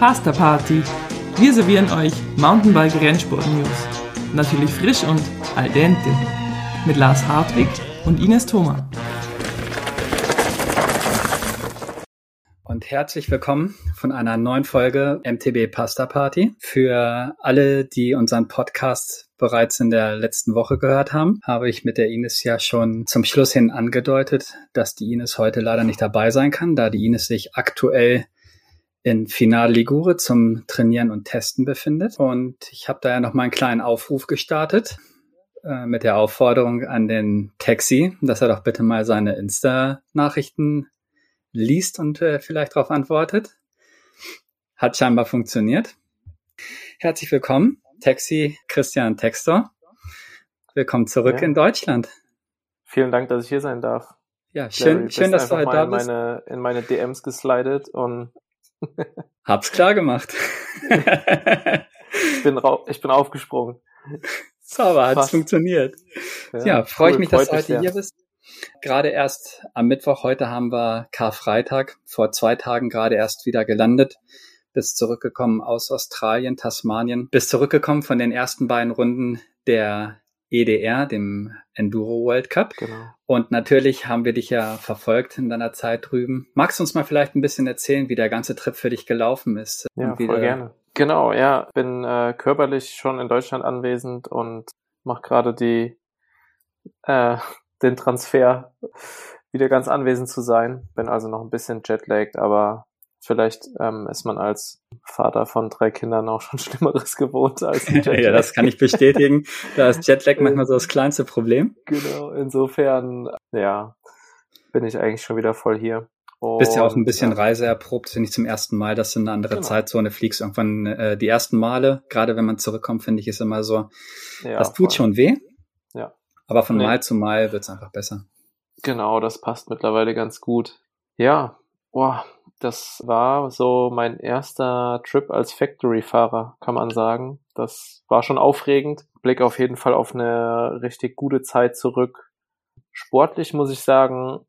Pasta Party. Wir servieren euch Mountainbike Rennsport News. Natürlich frisch und al dente. Mit Lars Hartwig und Ines Thoma. Und herzlich willkommen von einer neuen Folge MTB Pasta Party. Für alle, die unseren Podcast bereits in der letzten Woche gehört haben, habe ich mit der Ines ja schon zum Schluss hin angedeutet, dass die Ines heute leider nicht dabei sein kann, da die Ines sich aktuell in Final Ligure zum Trainieren und Testen befindet. Und ich habe da ja noch mal einen kleinen Aufruf gestartet äh, mit der Aufforderung an den Taxi, dass er doch bitte mal seine Insta-Nachrichten liest und äh, vielleicht darauf antwortet. Hat scheinbar funktioniert. Herzlich willkommen, Taxi Christian Textor. Willkommen zurück ja. in Deutschland. Vielen Dank, dass ich hier sein darf. Ja, schön, Larry, schön dass du heute da bist. In meine, in meine DMs geslidet und Hab's klar gemacht. ich, bin ich bin aufgesprungen. Sauber, hat's Fast. funktioniert. Ja, ja freue cool, ich mich, dass du heute hier bist. Gerade erst am Mittwoch, heute haben wir Karfreitag, vor zwei Tagen gerade erst wieder gelandet, bis zurückgekommen aus Australien, Tasmanien, bis zurückgekommen von den ersten beiden Runden der EDR, dem Enduro World Cup. Genau. Und natürlich haben wir dich ja verfolgt in deiner Zeit drüben. Magst du uns mal vielleicht ein bisschen erzählen, wie der ganze Trip für dich gelaufen ist? Ja, voll gerne. Genau, ja, bin äh, körperlich schon in Deutschland anwesend und mache gerade die äh, den Transfer wieder ganz anwesend zu sein. Bin also noch ein bisschen jetlagged, aber Vielleicht ähm, ist man als Vater von drei Kindern auch schon Schlimmeres gewohnt als Jetlag. ja, das kann ich bestätigen. Da ist Jetlag manchmal so das kleinste Problem. Genau, insofern, ja, bin ich eigentlich schon wieder voll hier. Und, Bist ja auch ein bisschen ja. reiseerprobt, finde ich zum ersten Mal, dass du in eine andere genau. Zeitzone fliegst. Irgendwann äh, die ersten Male, gerade wenn man zurückkommt, finde ich, ist immer so, ja, das tut voll. schon weh. Ja. Aber von nee. Mal zu Mal wird es einfach besser. Genau, das passt mittlerweile ganz gut. Ja, boah, das war so mein erster Trip als Factory-Fahrer, kann man sagen. Das war schon aufregend. Blick auf jeden Fall auf eine richtig gute Zeit zurück. Sportlich muss ich sagen,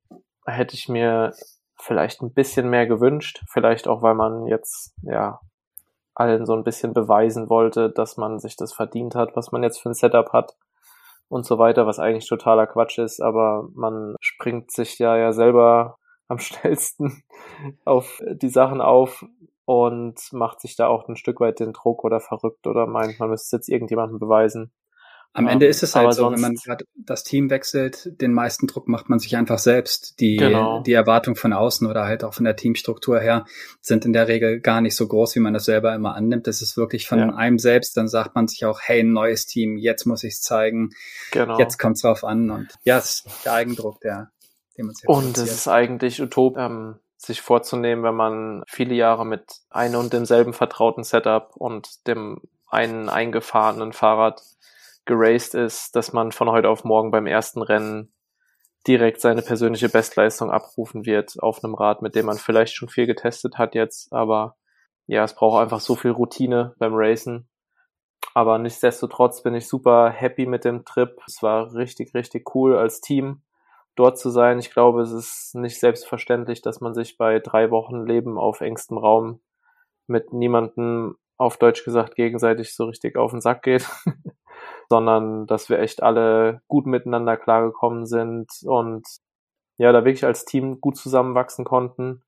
hätte ich mir vielleicht ein bisschen mehr gewünscht. Vielleicht auch, weil man jetzt, ja, allen so ein bisschen beweisen wollte, dass man sich das verdient hat, was man jetzt für ein Setup hat und so weiter, was eigentlich totaler Quatsch ist, aber man springt sich ja ja selber am schnellsten auf die Sachen auf und macht sich da auch ein Stück weit den Druck oder verrückt oder meint, man müsste jetzt irgendjemandem beweisen. Am Ende ist es halt so, wenn man gerade das Team wechselt, den meisten Druck macht man sich einfach selbst. Die, genau. die Erwartung von außen oder halt auch von der Teamstruktur her sind in der Regel gar nicht so groß, wie man das selber immer annimmt. Das ist wirklich von ja. einem selbst. Dann sagt man sich auch, hey, ein neues Team, jetzt muss ich es zeigen. Genau. Jetzt kommt es drauf an. Und ja, es ist der Eigendruck, der, und es ist eigentlich utop, ähm, sich vorzunehmen, wenn man viele Jahre mit einem und demselben vertrauten Setup und dem einen eingefahrenen Fahrrad geraced ist, dass man von heute auf morgen beim ersten Rennen direkt seine persönliche Bestleistung abrufen wird auf einem Rad, mit dem man vielleicht schon viel getestet hat jetzt, aber ja, es braucht einfach so viel Routine beim Racen. Aber nichtsdestotrotz bin ich super happy mit dem Trip. Es war richtig, richtig cool als Team dort zu sein. Ich glaube, es ist nicht selbstverständlich, dass man sich bei drei Wochen Leben auf engstem Raum mit niemandem auf Deutsch gesagt gegenseitig so richtig auf den Sack geht, sondern dass wir echt alle gut miteinander klargekommen sind und ja, da wirklich als Team gut zusammenwachsen konnten.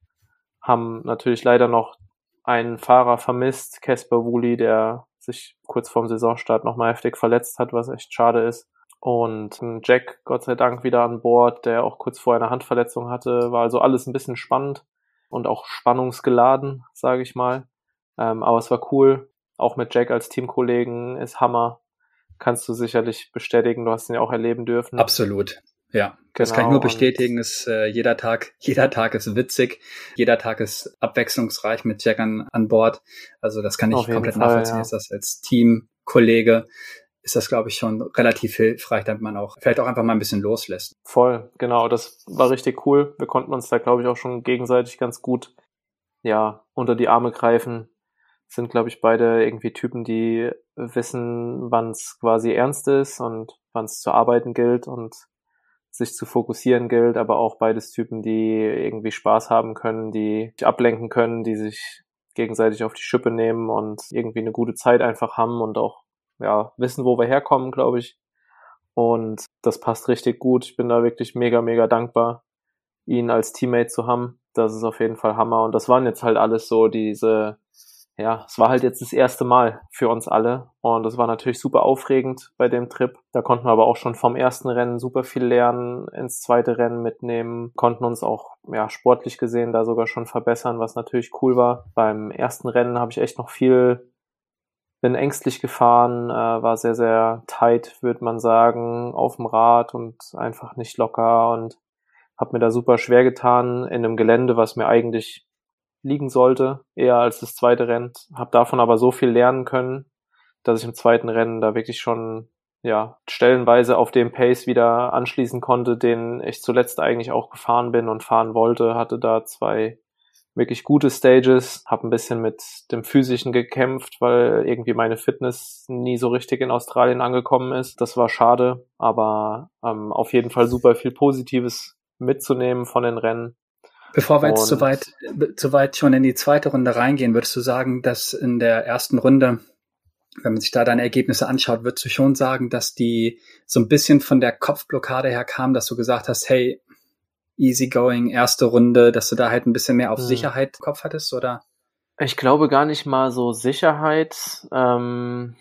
Haben natürlich leider noch einen Fahrer vermisst, Casper Woolley, der sich kurz vorm Saisonstart nochmal heftig verletzt hat, was echt schade ist. Und Jack, Gott sei Dank, wieder an Bord, der auch kurz vorher eine Handverletzung hatte. War also alles ein bisschen spannend und auch spannungsgeladen, sage ich mal. Ähm, aber es war cool. Auch mit Jack als Teamkollegen ist Hammer. Kannst du sicherlich bestätigen. Du hast ihn ja auch erleben dürfen. Absolut. Ja, das kann ich nur genau, bestätigen. Ist, äh, jeder Tag, jeder Tag ist witzig, jeder Tag ist abwechslungsreich mit Jack an, an Bord. Also das kann ich komplett Fall, nachvollziehen, ja. dass das als Teamkollege ist das, glaube ich, schon relativ hilfreich, damit man auch vielleicht auch einfach mal ein bisschen loslässt. Voll, genau. Das war richtig cool. Wir konnten uns da, glaube ich, auch schon gegenseitig ganz gut, ja, unter die Arme greifen. Sind, glaube ich, beide irgendwie Typen, die wissen, wann es quasi ernst ist und wann es zu arbeiten gilt und sich zu fokussieren gilt, aber auch beides Typen, die irgendwie Spaß haben können, die sich ablenken können, die sich gegenseitig auf die Schippe nehmen und irgendwie eine gute Zeit einfach haben und auch ja wissen, wo wir herkommen, glaube ich. Und das passt richtig gut. Ich bin da wirklich mega, mega dankbar, ihn als Teammate zu haben. Das ist auf jeden Fall Hammer. Und das waren jetzt halt alles so diese ja, es war halt jetzt das erste Mal für uns alle und das war natürlich super aufregend bei dem Trip. Da konnten wir aber auch schon vom ersten Rennen super viel lernen, ins zweite Rennen mitnehmen, konnten uns auch ja sportlich gesehen da sogar schon verbessern, was natürlich cool war. Beim ersten Rennen habe ich echt noch viel bin ängstlich gefahren, äh, war sehr sehr tight, würde man sagen, auf dem Rad und einfach nicht locker und habe mir da super schwer getan in einem Gelände, was mir eigentlich liegen sollte, eher als das zweite Rennen. Habe davon aber so viel lernen können, dass ich im zweiten Rennen da wirklich schon ja stellenweise auf dem Pace wieder anschließen konnte, den ich zuletzt eigentlich auch gefahren bin und fahren wollte. Hatte da zwei wirklich gute Stages, habe ein bisschen mit dem physischen gekämpft, weil irgendwie meine Fitness nie so richtig in Australien angekommen ist. Das war schade, aber ähm, auf jeden Fall super viel Positives mitzunehmen von den Rennen Bevor wir jetzt zu weit, zu weit schon in die zweite Runde reingehen, würdest du sagen, dass in der ersten Runde, wenn man sich da deine Ergebnisse anschaut, würdest du schon sagen, dass die so ein bisschen von der Kopfblockade her kam, dass du gesagt hast, hey, easy going, erste Runde, dass du da halt ein bisschen mehr auf hm. Sicherheit Kopf hattest, oder? Ich glaube gar nicht mal so Sicherheit. Ähm,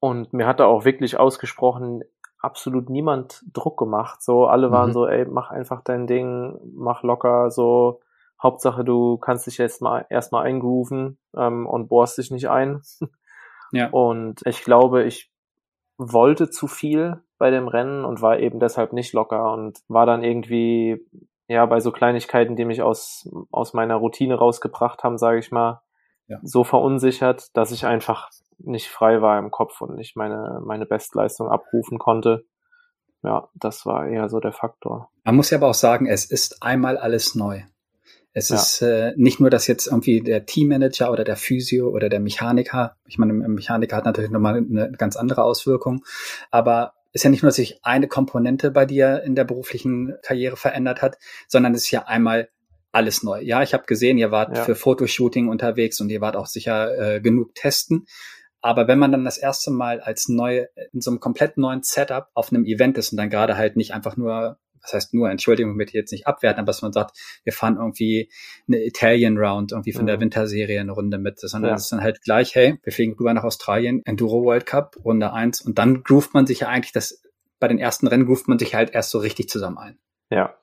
und mir hat da auch wirklich ausgesprochen absolut niemand Druck gemacht. So, alle waren mhm. so, ey, mach einfach dein Ding, mach locker, so, Hauptsache du kannst dich jetzt mal erstmal eingrooven ähm, und bohrst dich nicht ein. ja. Und ich glaube, ich wollte zu viel bei dem Rennen und war eben deshalb nicht locker und war dann irgendwie ja bei so Kleinigkeiten, die mich aus aus meiner Routine rausgebracht haben, sage ich mal, ja. so verunsichert, dass ich einfach nicht frei war im Kopf und nicht meine, meine Bestleistung abrufen konnte. Ja, das war eher so der Faktor. Man muss ja aber auch sagen, es ist einmal alles neu. Es ja. ist äh, nicht nur, dass jetzt irgendwie der Teammanager oder der Physio oder der Mechaniker, ich meine, der Mechaniker hat natürlich nochmal eine ganz andere Auswirkung, aber ist ja nicht nur, dass sich eine Komponente bei dir in der beruflichen Karriere verändert hat, sondern es ist ja einmal alles neu. Ja, ich habe gesehen, ihr wart ja. für Fotoshooting unterwegs und ihr wart auch sicher äh, genug testen. Aber wenn man dann das erste Mal als neu, in so einem komplett neuen Setup auf einem Event ist und dann gerade halt nicht einfach nur, was heißt nur, Entschuldigung, ich jetzt nicht abwerten, aber dass man sagt, wir fahren irgendwie eine Italian Round irgendwie von mhm. der Winterserie eine Runde mit, sondern es ist dann halt gleich, hey, wir fliegen rüber nach Australien, Enduro World Cup, Runde eins und dann groovt man sich ja eigentlich das, bei den ersten Rennen groovt man sich halt erst so richtig zusammen ein. Ja,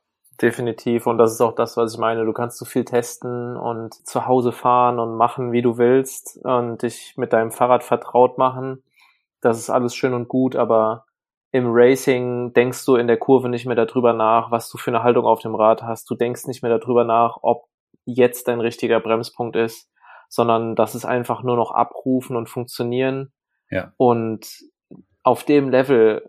Definitiv. Und das ist auch das, was ich meine. Du kannst so viel testen und zu Hause fahren und machen, wie du willst und dich mit deinem Fahrrad vertraut machen. Das ist alles schön und gut, aber im Racing denkst du in der Kurve nicht mehr darüber nach, was du für eine Haltung auf dem Rad hast. Du denkst nicht mehr darüber nach, ob jetzt dein richtiger Bremspunkt ist, sondern das ist einfach nur noch abrufen und funktionieren. Ja. Und auf dem Level,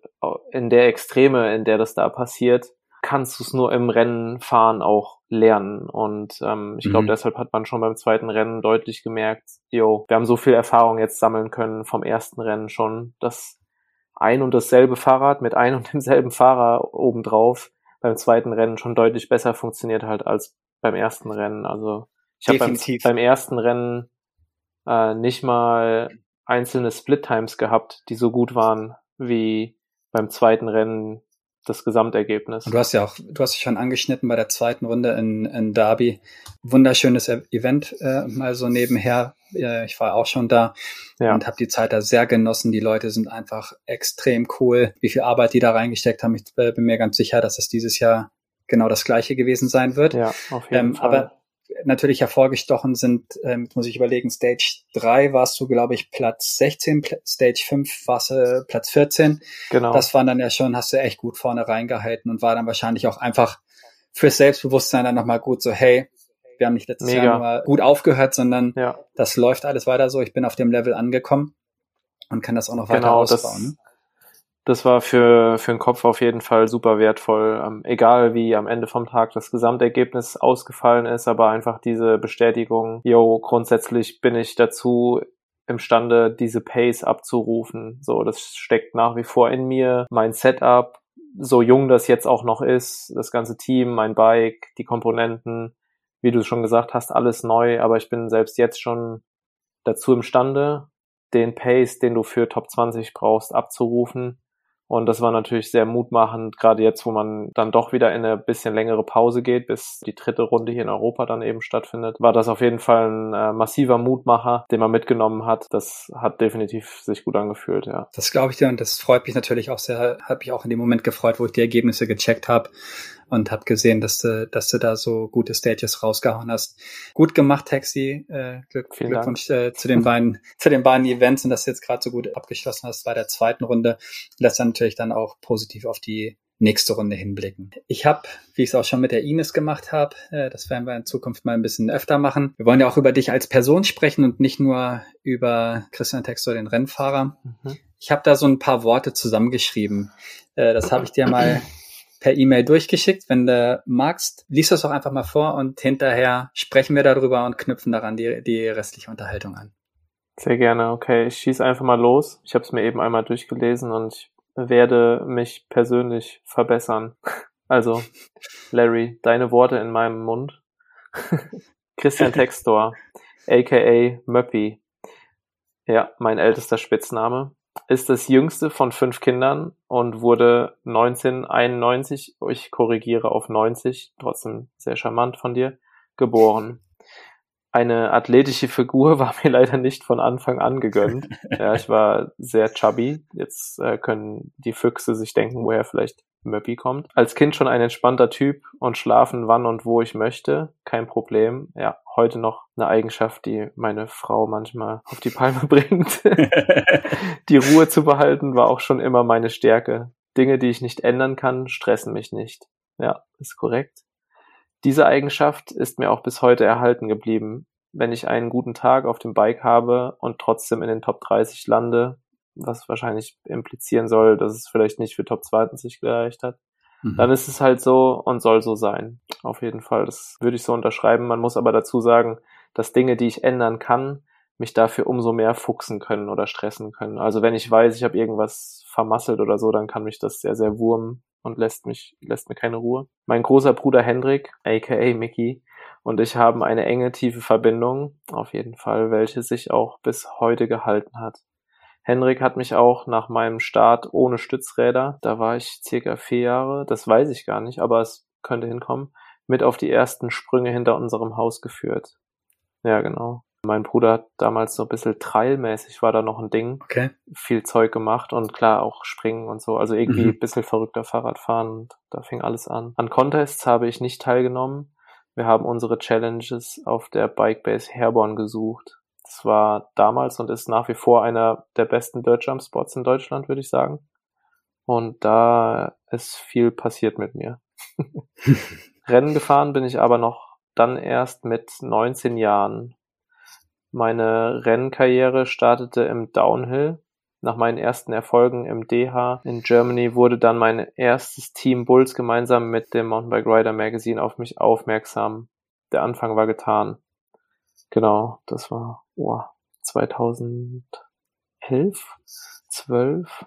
in der Extreme, in der das da passiert, kannst du es nur im Rennen fahren auch lernen. Und ähm, ich glaube, mhm. deshalb hat man schon beim zweiten Rennen deutlich gemerkt, yo, wir haben so viel Erfahrung jetzt sammeln können vom ersten Rennen schon, dass ein und dasselbe Fahrrad mit ein und demselben Fahrer obendrauf beim zweiten Rennen schon deutlich besser funktioniert halt als beim ersten Rennen. Also ich habe beim, beim ersten Rennen äh, nicht mal einzelne Split Times gehabt, die so gut waren wie beim zweiten Rennen das Gesamtergebnis. Und du hast ja auch, du hast dich schon angeschnitten bei der zweiten Runde in, in Derby. Wunderschönes Event, äh, mal so nebenher. Ich war auch schon da ja. und habe die Zeit da sehr genossen. Die Leute sind einfach extrem cool. Wie viel Arbeit die da reingesteckt haben, ich äh, bin mir ganz sicher, dass es dieses Jahr genau das gleiche gewesen sein wird. Ja, auf jeden ähm, Fall. Aber natürlich hervorgestochen sind, ähm, muss ich überlegen, Stage 3 warst du, glaube ich, Platz 16, Stage 5 warst du äh, Platz 14. Genau. Das waren dann ja schon, hast du echt gut vorne reingehalten und war dann wahrscheinlich auch einfach fürs Selbstbewusstsein dann nochmal gut so, hey, wir haben nicht letztes Mega. Jahr nur gut aufgehört, sondern ja. das läuft alles weiter so. Ich bin auf dem Level angekommen und kann das auch noch weiter genau, ausbauen. Das, war für, für den Kopf auf jeden Fall super wertvoll. Ähm, egal wie am Ende vom Tag das Gesamtergebnis ausgefallen ist, aber einfach diese Bestätigung, yo, grundsätzlich bin ich dazu imstande, diese Pace abzurufen. So, das steckt nach wie vor in mir. Mein Setup, so jung das jetzt auch noch ist, das ganze Team, mein Bike, die Komponenten, wie du schon gesagt hast, alles neu, aber ich bin selbst jetzt schon dazu imstande, den Pace, den du für Top 20 brauchst, abzurufen. Und das war natürlich sehr mutmachend, gerade jetzt, wo man dann doch wieder in eine bisschen längere Pause geht, bis die dritte Runde hier in Europa dann eben stattfindet, war das auf jeden Fall ein äh, massiver Mutmacher, den man mitgenommen hat. Das hat definitiv sich gut angefühlt, ja. Das glaube ich dir und das freut mich natürlich auch sehr, habe ich auch in dem Moment gefreut, wo ich die Ergebnisse gecheckt habe und habe gesehen, dass du, dass du da so gute Stages rausgehauen hast. Gut gemacht, Taxi. Äh, Glück, Glückwunsch äh, zu den beiden, zu den beiden Events und dass du jetzt gerade so gut abgeschlossen hast bei der zweiten Runde. Lässt dann natürlich dann auch positiv auf die nächste Runde hinblicken. Ich habe, wie ich es auch schon mit der Ines gemacht habe, äh, das werden wir in Zukunft mal ein bisschen öfter machen. Wir wollen ja auch über dich als Person sprechen und nicht nur über Christian Textor, den Rennfahrer. Mhm. Ich habe da so ein paar Worte zusammengeschrieben. Äh, das habe ich dir mal per E-Mail durchgeschickt. Wenn du magst, liest das doch einfach mal vor und hinterher sprechen wir darüber und knüpfen daran die, die restliche Unterhaltung an. Sehr gerne, okay. Ich schieße einfach mal los. Ich habe es mir eben einmal durchgelesen und ich werde mich persönlich verbessern. Also, Larry, deine Worte in meinem Mund. Christian Textor, aka Möppi. Ja, mein ältester Spitzname ist das jüngste von fünf Kindern und wurde 1991, ich korrigiere auf 90, trotzdem sehr charmant von dir, geboren. Eine athletische Figur war mir leider nicht von Anfang an gegönnt. Ja, ich war sehr chubby. Jetzt äh, können die Füchse sich denken, woher vielleicht Möppi kommt. Als Kind schon ein entspannter Typ und schlafen wann und wo ich möchte. Kein Problem. Ja, heute noch eine Eigenschaft, die meine Frau manchmal auf die Palme bringt. die Ruhe zu behalten war auch schon immer meine Stärke. Dinge, die ich nicht ändern kann, stressen mich nicht. Ja, ist korrekt. Diese Eigenschaft ist mir auch bis heute erhalten geblieben. Wenn ich einen guten Tag auf dem Bike habe und trotzdem in den Top 30 lande, was wahrscheinlich implizieren soll, dass es vielleicht nicht für Top 20 gereicht hat. Mhm. Dann ist es halt so und soll so sein. Auf jeden Fall. Das würde ich so unterschreiben. Man muss aber dazu sagen, dass Dinge, die ich ändern kann, mich dafür umso mehr fuchsen können oder stressen können. Also wenn ich weiß, ich habe irgendwas vermasselt oder so, dann kann mich das sehr, sehr wurmen und lässt mich, lässt mir keine Ruhe. Mein großer Bruder Hendrik, aka Mickey, und ich haben eine enge, tiefe Verbindung, auf jeden Fall, welche sich auch bis heute gehalten hat. Henrik hat mich auch nach meinem Start ohne Stützräder, da war ich circa vier Jahre, das weiß ich gar nicht, aber es könnte hinkommen, mit auf die ersten Sprünge hinter unserem Haus geführt. Ja, genau. Mein Bruder hat damals so ein bisschen trailmäßig war da noch ein Ding. Okay. Viel Zeug gemacht und klar auch springen und so. Also irgendwie mhm. ein bisschen verrückter Fahrradfahren und da fing alles an. An Contests habe ich nicht teilgenommen. Wir haben unsere Challenges auf der Bikebase Herborn gesucht. Das war damals und ist nach wie vor einer der besten Dirt Jump Spots in Deutschland, würde ich sagen. Und da ist viel passiert mit mir. Rennen gefahren bin ich aber noch dann erst mit 19 Jahren. Meine Rennkarriere startete im Downhill. Nach meinen ersten Erfolgen im DH in Germany wurde dann mein erstes Team Bulls gemeinsam mit dem Mountainbike Rider Magazine auf mich aufmerksam. Der Anfang war getan. Genau, das war oh, 2011, 12.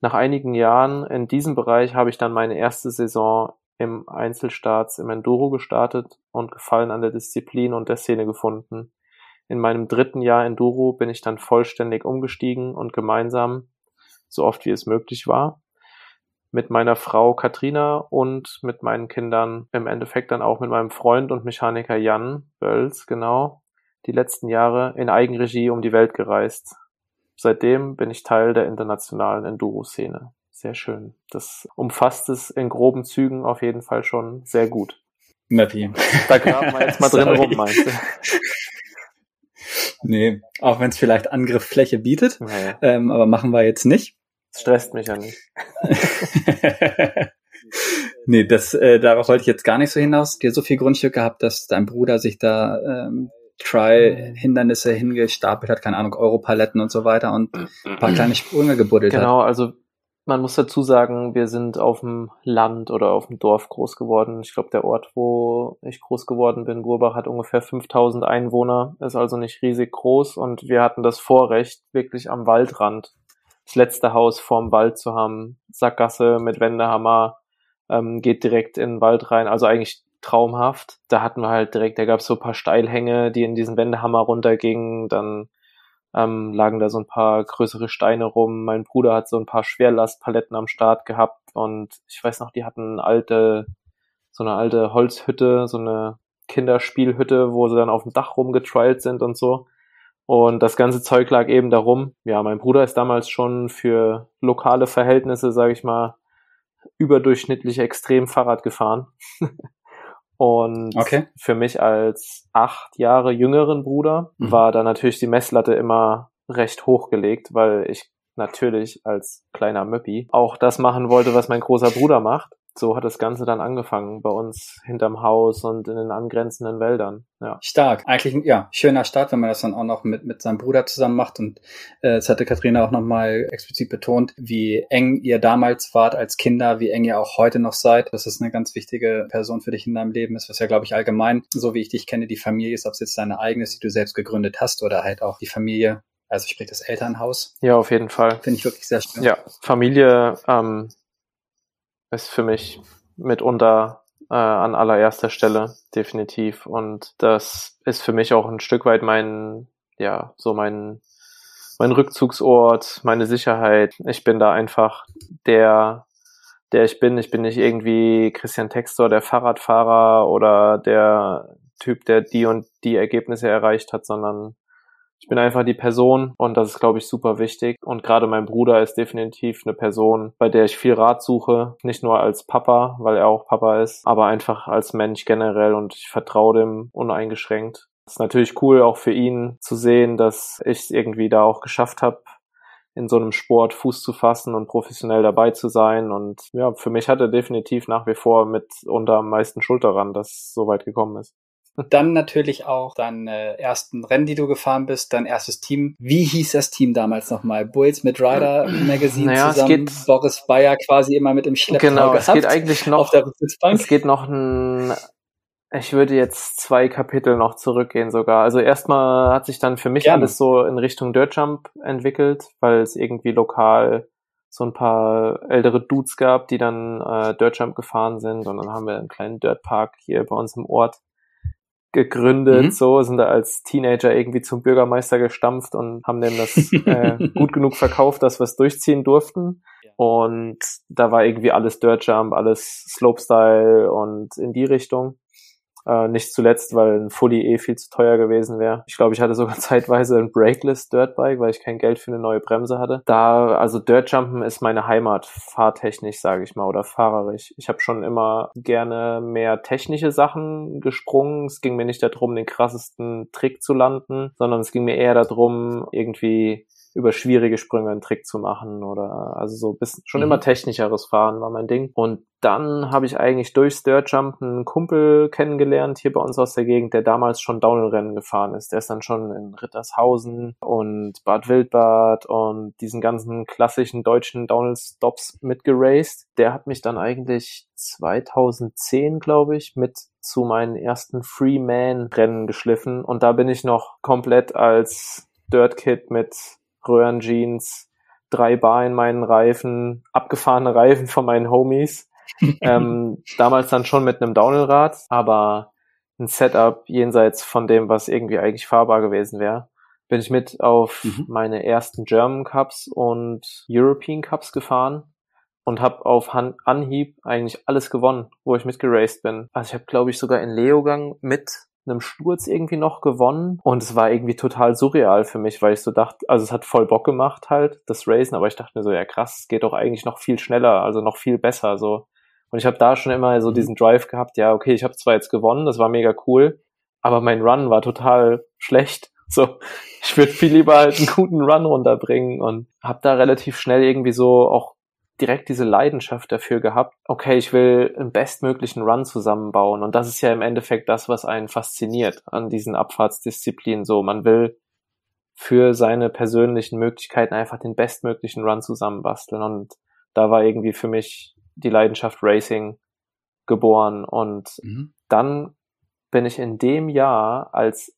Nach einigen Jahren in diesem Bereich habe ich dann meine erste Saison im Einzelstarts im Enduro gestartet und Gefallen an der Disziplin und der Szene gefunden. In meinem dritten Jahr Enduro bin ich dann vollständig umgestiegen und gemeinsam, so oft wie es möglich war, mit meiner Frau Katrina und mit meinen Kindern, im Endeffekt dann auch mit meinem Freund und Mechaniker Jan Bölz, genau, die letzten Jahre in Eigenregie um die Welt gereist. Seitdem bin ich Teil der internationalen Enduro-Szene. Sehr schön. Das umfasst es in groben Zügen auf jeden Fall schon sehr gut. Mappy. Da graben wir jetzt mal drin rum, meinst du? Nee, auch wenn es vielleicht Angriffsfläche bietet, naja. ähm, aber machen wir jetzt nicht. Das stresst mich ja nicht. nee, das, äh, darauf wollte ich jetzt gar nicht so hinaus. Dir so viel Grundstück gehabt, dass dein Bruder sich da ähm, Try-Hindernisse hingestapelt hat, keine Ahnung, Europaletten und so weiter und ein paar kleine Sprünge gebuddelt genau, hat. Genau, also man muss dazu sagen, wir sind auf dem Land oder auf dem Dorf groß geworden. Ich glaube, der Ort, wo ich groß geworden bin, Gurbach, hat ungefähr 5000 Einwohner, ist also nicht riesig groß und wir hatten das Vorrecht, wirklich am Waldrand das letzte Haus vorm Wald zu haben. Sackgasse mit Wendehammer, ähm, geht direkt in den Wald rein. Also eigentlich traumhaft. Da hatten wir halt direkt, da gab es so ein paar Steilhänge, die in diesen Wendehammer runtergingen. Dann ähm, lagen da so ein paar größere Steine rum. Mein Bruder hat so ein paar Schwerlastpaletten am Start gehabt und ich weiß noch, die hatten alte, so eine alte Holzhütte, so eine Kinderspielhütte, wo sie dann auf dem Dach rumgetrialt sind und so. Und das ganze Zeug lag eben darum. Ja, mein Bruder ist damals schon für lokale Verhältnisse, sage ich mal, überdurchschnittlich extrem Fahrrad gefahren. Und okay. für mich als acht Jahre jüngeren Bruder mhm. war da natürlich die Messlatte immer recht hochgelegt, weil ich natürlich als kleiner Möppi auch das machen wollte, was mein großer Bruder macht so hat das Ganze dann angefangen bei uns hinterm Haus und in den angrenzenden Wäldern. Ja. Stark. Eigentlich ein ja, schöner Start, wenn man das dann auch noch mit, mit seinem Bruder zusammen macht. Und äh, es hatte Katharina auch nochmal explizit betont, wie eng ihr damals wart als Kinder, wie eng ihr auch heute noch seid. Dass es eine ganz wichtige Person für dich in deinem Leben ist, was ja, glaube ich, allgemein, so wie ich dich kenne, die Familie ist, ob es jetzt deine eigene ist, die du selbst gegründet hast oder halt auch die Familie also sprich das Elternhaus. Ja, auf jeden Fall. Finde ich wirklich sehr schön. Ja, Familie ähm, ist für mich mitunter äh, an allererster Stelle, definitiv. Und das ist für mich auch ein Stück weit mein, ja, so mein, mein Rückzugsort, meine Sicherheit. Ich bin da einfach der, der ich bin. Ich bin nicht irgendwie Christian Textor, der Fahrradfahrer oder der Typ, der die und die Ergebnisse erreicht hat, sondern ich bin einfach die Person und das ist, glaube ich, super wichtig. Und gerade mein Bruder ist definitiv eine Person, bei der ich viel Rat suche. Nicht nur als Papa, weil er auch Papa ist, aber einfach als Mensch generell und ich vertraue dem uneingeschränkt. Es ist natürlich cool, auch für ihn zu sehen, dass ich es irgendwie da auch geschafft habe, in so einem Sport Fuß zu fassen und professionell dabei zu sein. Und ja, für mich hat er definitiv nach wie vor mit unter am meisten Schuld daran, dass es so weit gekommen ist. Dann natürlich auch deinen äh, ersten Rennen, die du gefahren bist, dein erstes Team. Wie hieß das Team damals nochmal? Bulls mit Rider Magazine naja, zusammen. Boris Bayer quasi immer mit im Schlepptau Genau, gehabt, es geht eigentlich noch, es geht noch ein, ich würde jetzt zwei Kapitel noch zurückgehen sogar. Also erstmal hat sich dann für mich Gerne. alles so in Richtung Dirtjump entwickelt, weil es irgendwie lokal so ein paar ältere Dudes gab, die dann äh, Dirtjump gefahren sind und dann haben wir einen kleinen Dirtpark hier bei uns im Ort gegründet, mhm. so, sind da als Teenager irgendwie zum Bürgermeister gestampft und haben dem das äh, gut genug verkauft, dass wir es durchziehen durften. Und da war irgendwie alles Dirt Jump, alles Slopestyle und in die Richtung. Äh, nicht zuletzt, weil ein Fully eh viel zu teuer gewesen wäre. Ich glaube, ich hatte sogar zeitweise ein Brakeless Dirtbike, weil ich kein Geld für eine neue Bremse hatte. Da, also Dirtjumpen ist meine Heimat, fahrtechnisch, sage ich mal, oder fahrerisch. Ich habe schon immer gerne mehr technische Sachen gesprungen. Es ging mir nicht darum, den krassesten Trick zu landen, sondern es ging mir eher darum, irgendwie über schwierige Sprünge einen Trick zu machen oder also so bisschen schon mhm. immer technischeres Fahren war mein Ding. Und dann habe ich eigentlich durch Stirjump einen Kumpel kennengelernt hier bei uns aus der Gegend, der damals schon Downhill-Rennen gefahren ist. Der ist dann schon in Rittershausen und Bad Wildbad und diesen ganzen klassischen deutschen Downhill-Stops mitgeraced. Der hat mich dann eigentlich 2010, glaube ich, mit zu meinen ersten Free-Man-Rennen geschliffen und da bin ich noch komplett als Dirt Kid mit Röhrenjeans, drei Bar in meinen Reifen, abgefahrene Reifen von meinen Homies. ähm, damals dann schon mit einem Downhillrad, aber ein Setup jenseits von dem, was irgendwie eigentlich fahrbar gewesen wäre. Bin ich mit auf mhm. meine ersten German Cups und European Cups gefahren und habe auf Han Anhieb eigentlich alles gewonnen, wo ich mitgeraced bin. Also ich habe, glaube ich, sogar in Leogang mit einem Sturz irgendwie noch gewonnen und es war irgendwie total surreal für mich, weil ich so dachte, also es hat voll Bock gemacht halt, das Racen, aber ich dachte mir so, ja krass, es geht doch eigentlich noch viel schneller, also noch viel besser so. Und ich habe da schon immer so mhm. diesen Drive gehabt, ja, okay, ich habe zwar jetzt gewonnen, das war mega cool, aber mein Run war total schlecht. So, ich würde viel lieber halt einen guten Run runterbringen und habe da relativ schnell irgendwie so auch direkt diese Leidenschaft dafür gehabt, okay, ich will einen bestmöglichen Run zusammenbauen. Und das ist ja im Endeffekt das, was einen fasziniert an diesen Abfahrtsdisziplinen. So, man will für seine persönlichen Möglichkeiten einfach den bestmöglichen Run zusammenbasteln. Und da war irgendwie für mich die Leidenschaft Racing geboren. Und mhm. dann bin ich in dem Jahr als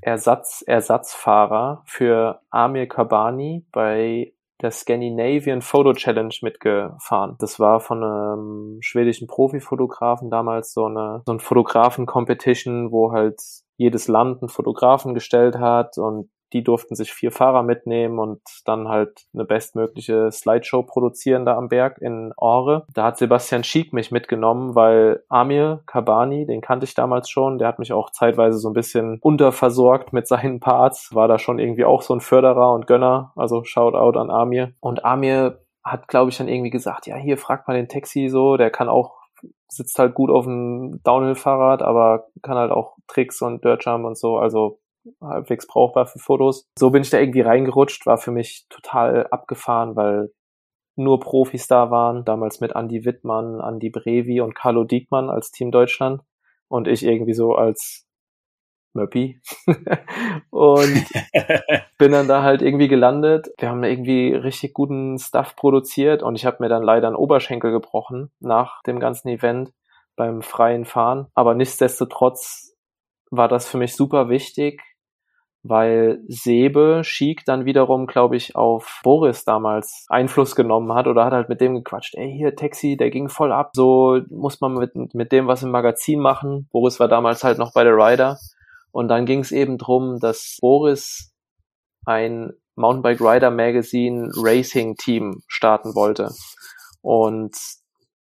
Ersatz, Ersatzfahrer für Amir Kabani bei der Scandinavian Photo Challenge mitgefahren. Das war von einem schwedischen Profifotografen damals so eine so ein Fotografen-Competition, wo halt jedes Land einen Fotografen gestellt hat und die durften sich vier Fahrer mitnehmen und dann halt eine bestmögliche Slideshow produzieren da am Berg in Ore. Da hat Sebastian Schiek mich mitgenommen, weil Amir Kabani, den kannte ich damals schon, der hat mich auch zeitweise so ein bisschen unterversorgt mit seinen Parts, war da schon irgendwie auch so ein Förderer und Gönner, also Shoutout an Amir. Und Amir hat, glaube ich, dann irgendwie gesagt, ja, hier fragt mal den Taxi so, der kann auch sitzt halt gut auf dem Downhill-Fahrrad, aber kann halt auch Tricks und Dirtjump und so. Also halbwegs brauchbar für Fotos. So bin ich da irgendwie reingerutscht, war für mich total abgefahren, weil nur Profis da waren, damals mit Andy Wittmann, Andy Brevi und Carlo Diekmann als Team Deutschland und ich irgendwie so als Möppi und bin dann da halt irgendwie gelandet. Wir haben irgendwie richtig guten Stuff produziert und ich habe mir dann leider einen Oberschenkel gebrochen nach dem ganzen Event beim freien Fahren. Aber nichtsdestotrotz war das für mich super wichtig, weil Sebe Schick dann wiederum, glaube ich, auf Boris damals Einfluss genommen hat oder hat halt mit dem gequatscht, ey, hier Taxi, der ging voll ab, so muss man mit, mit dem was im Magazin machen. Boris war damals halt noch bei der Rider und dann ging es eben drum, dass Boris ein Mountainbike Rider Magazine Racing Team starten wollte. Und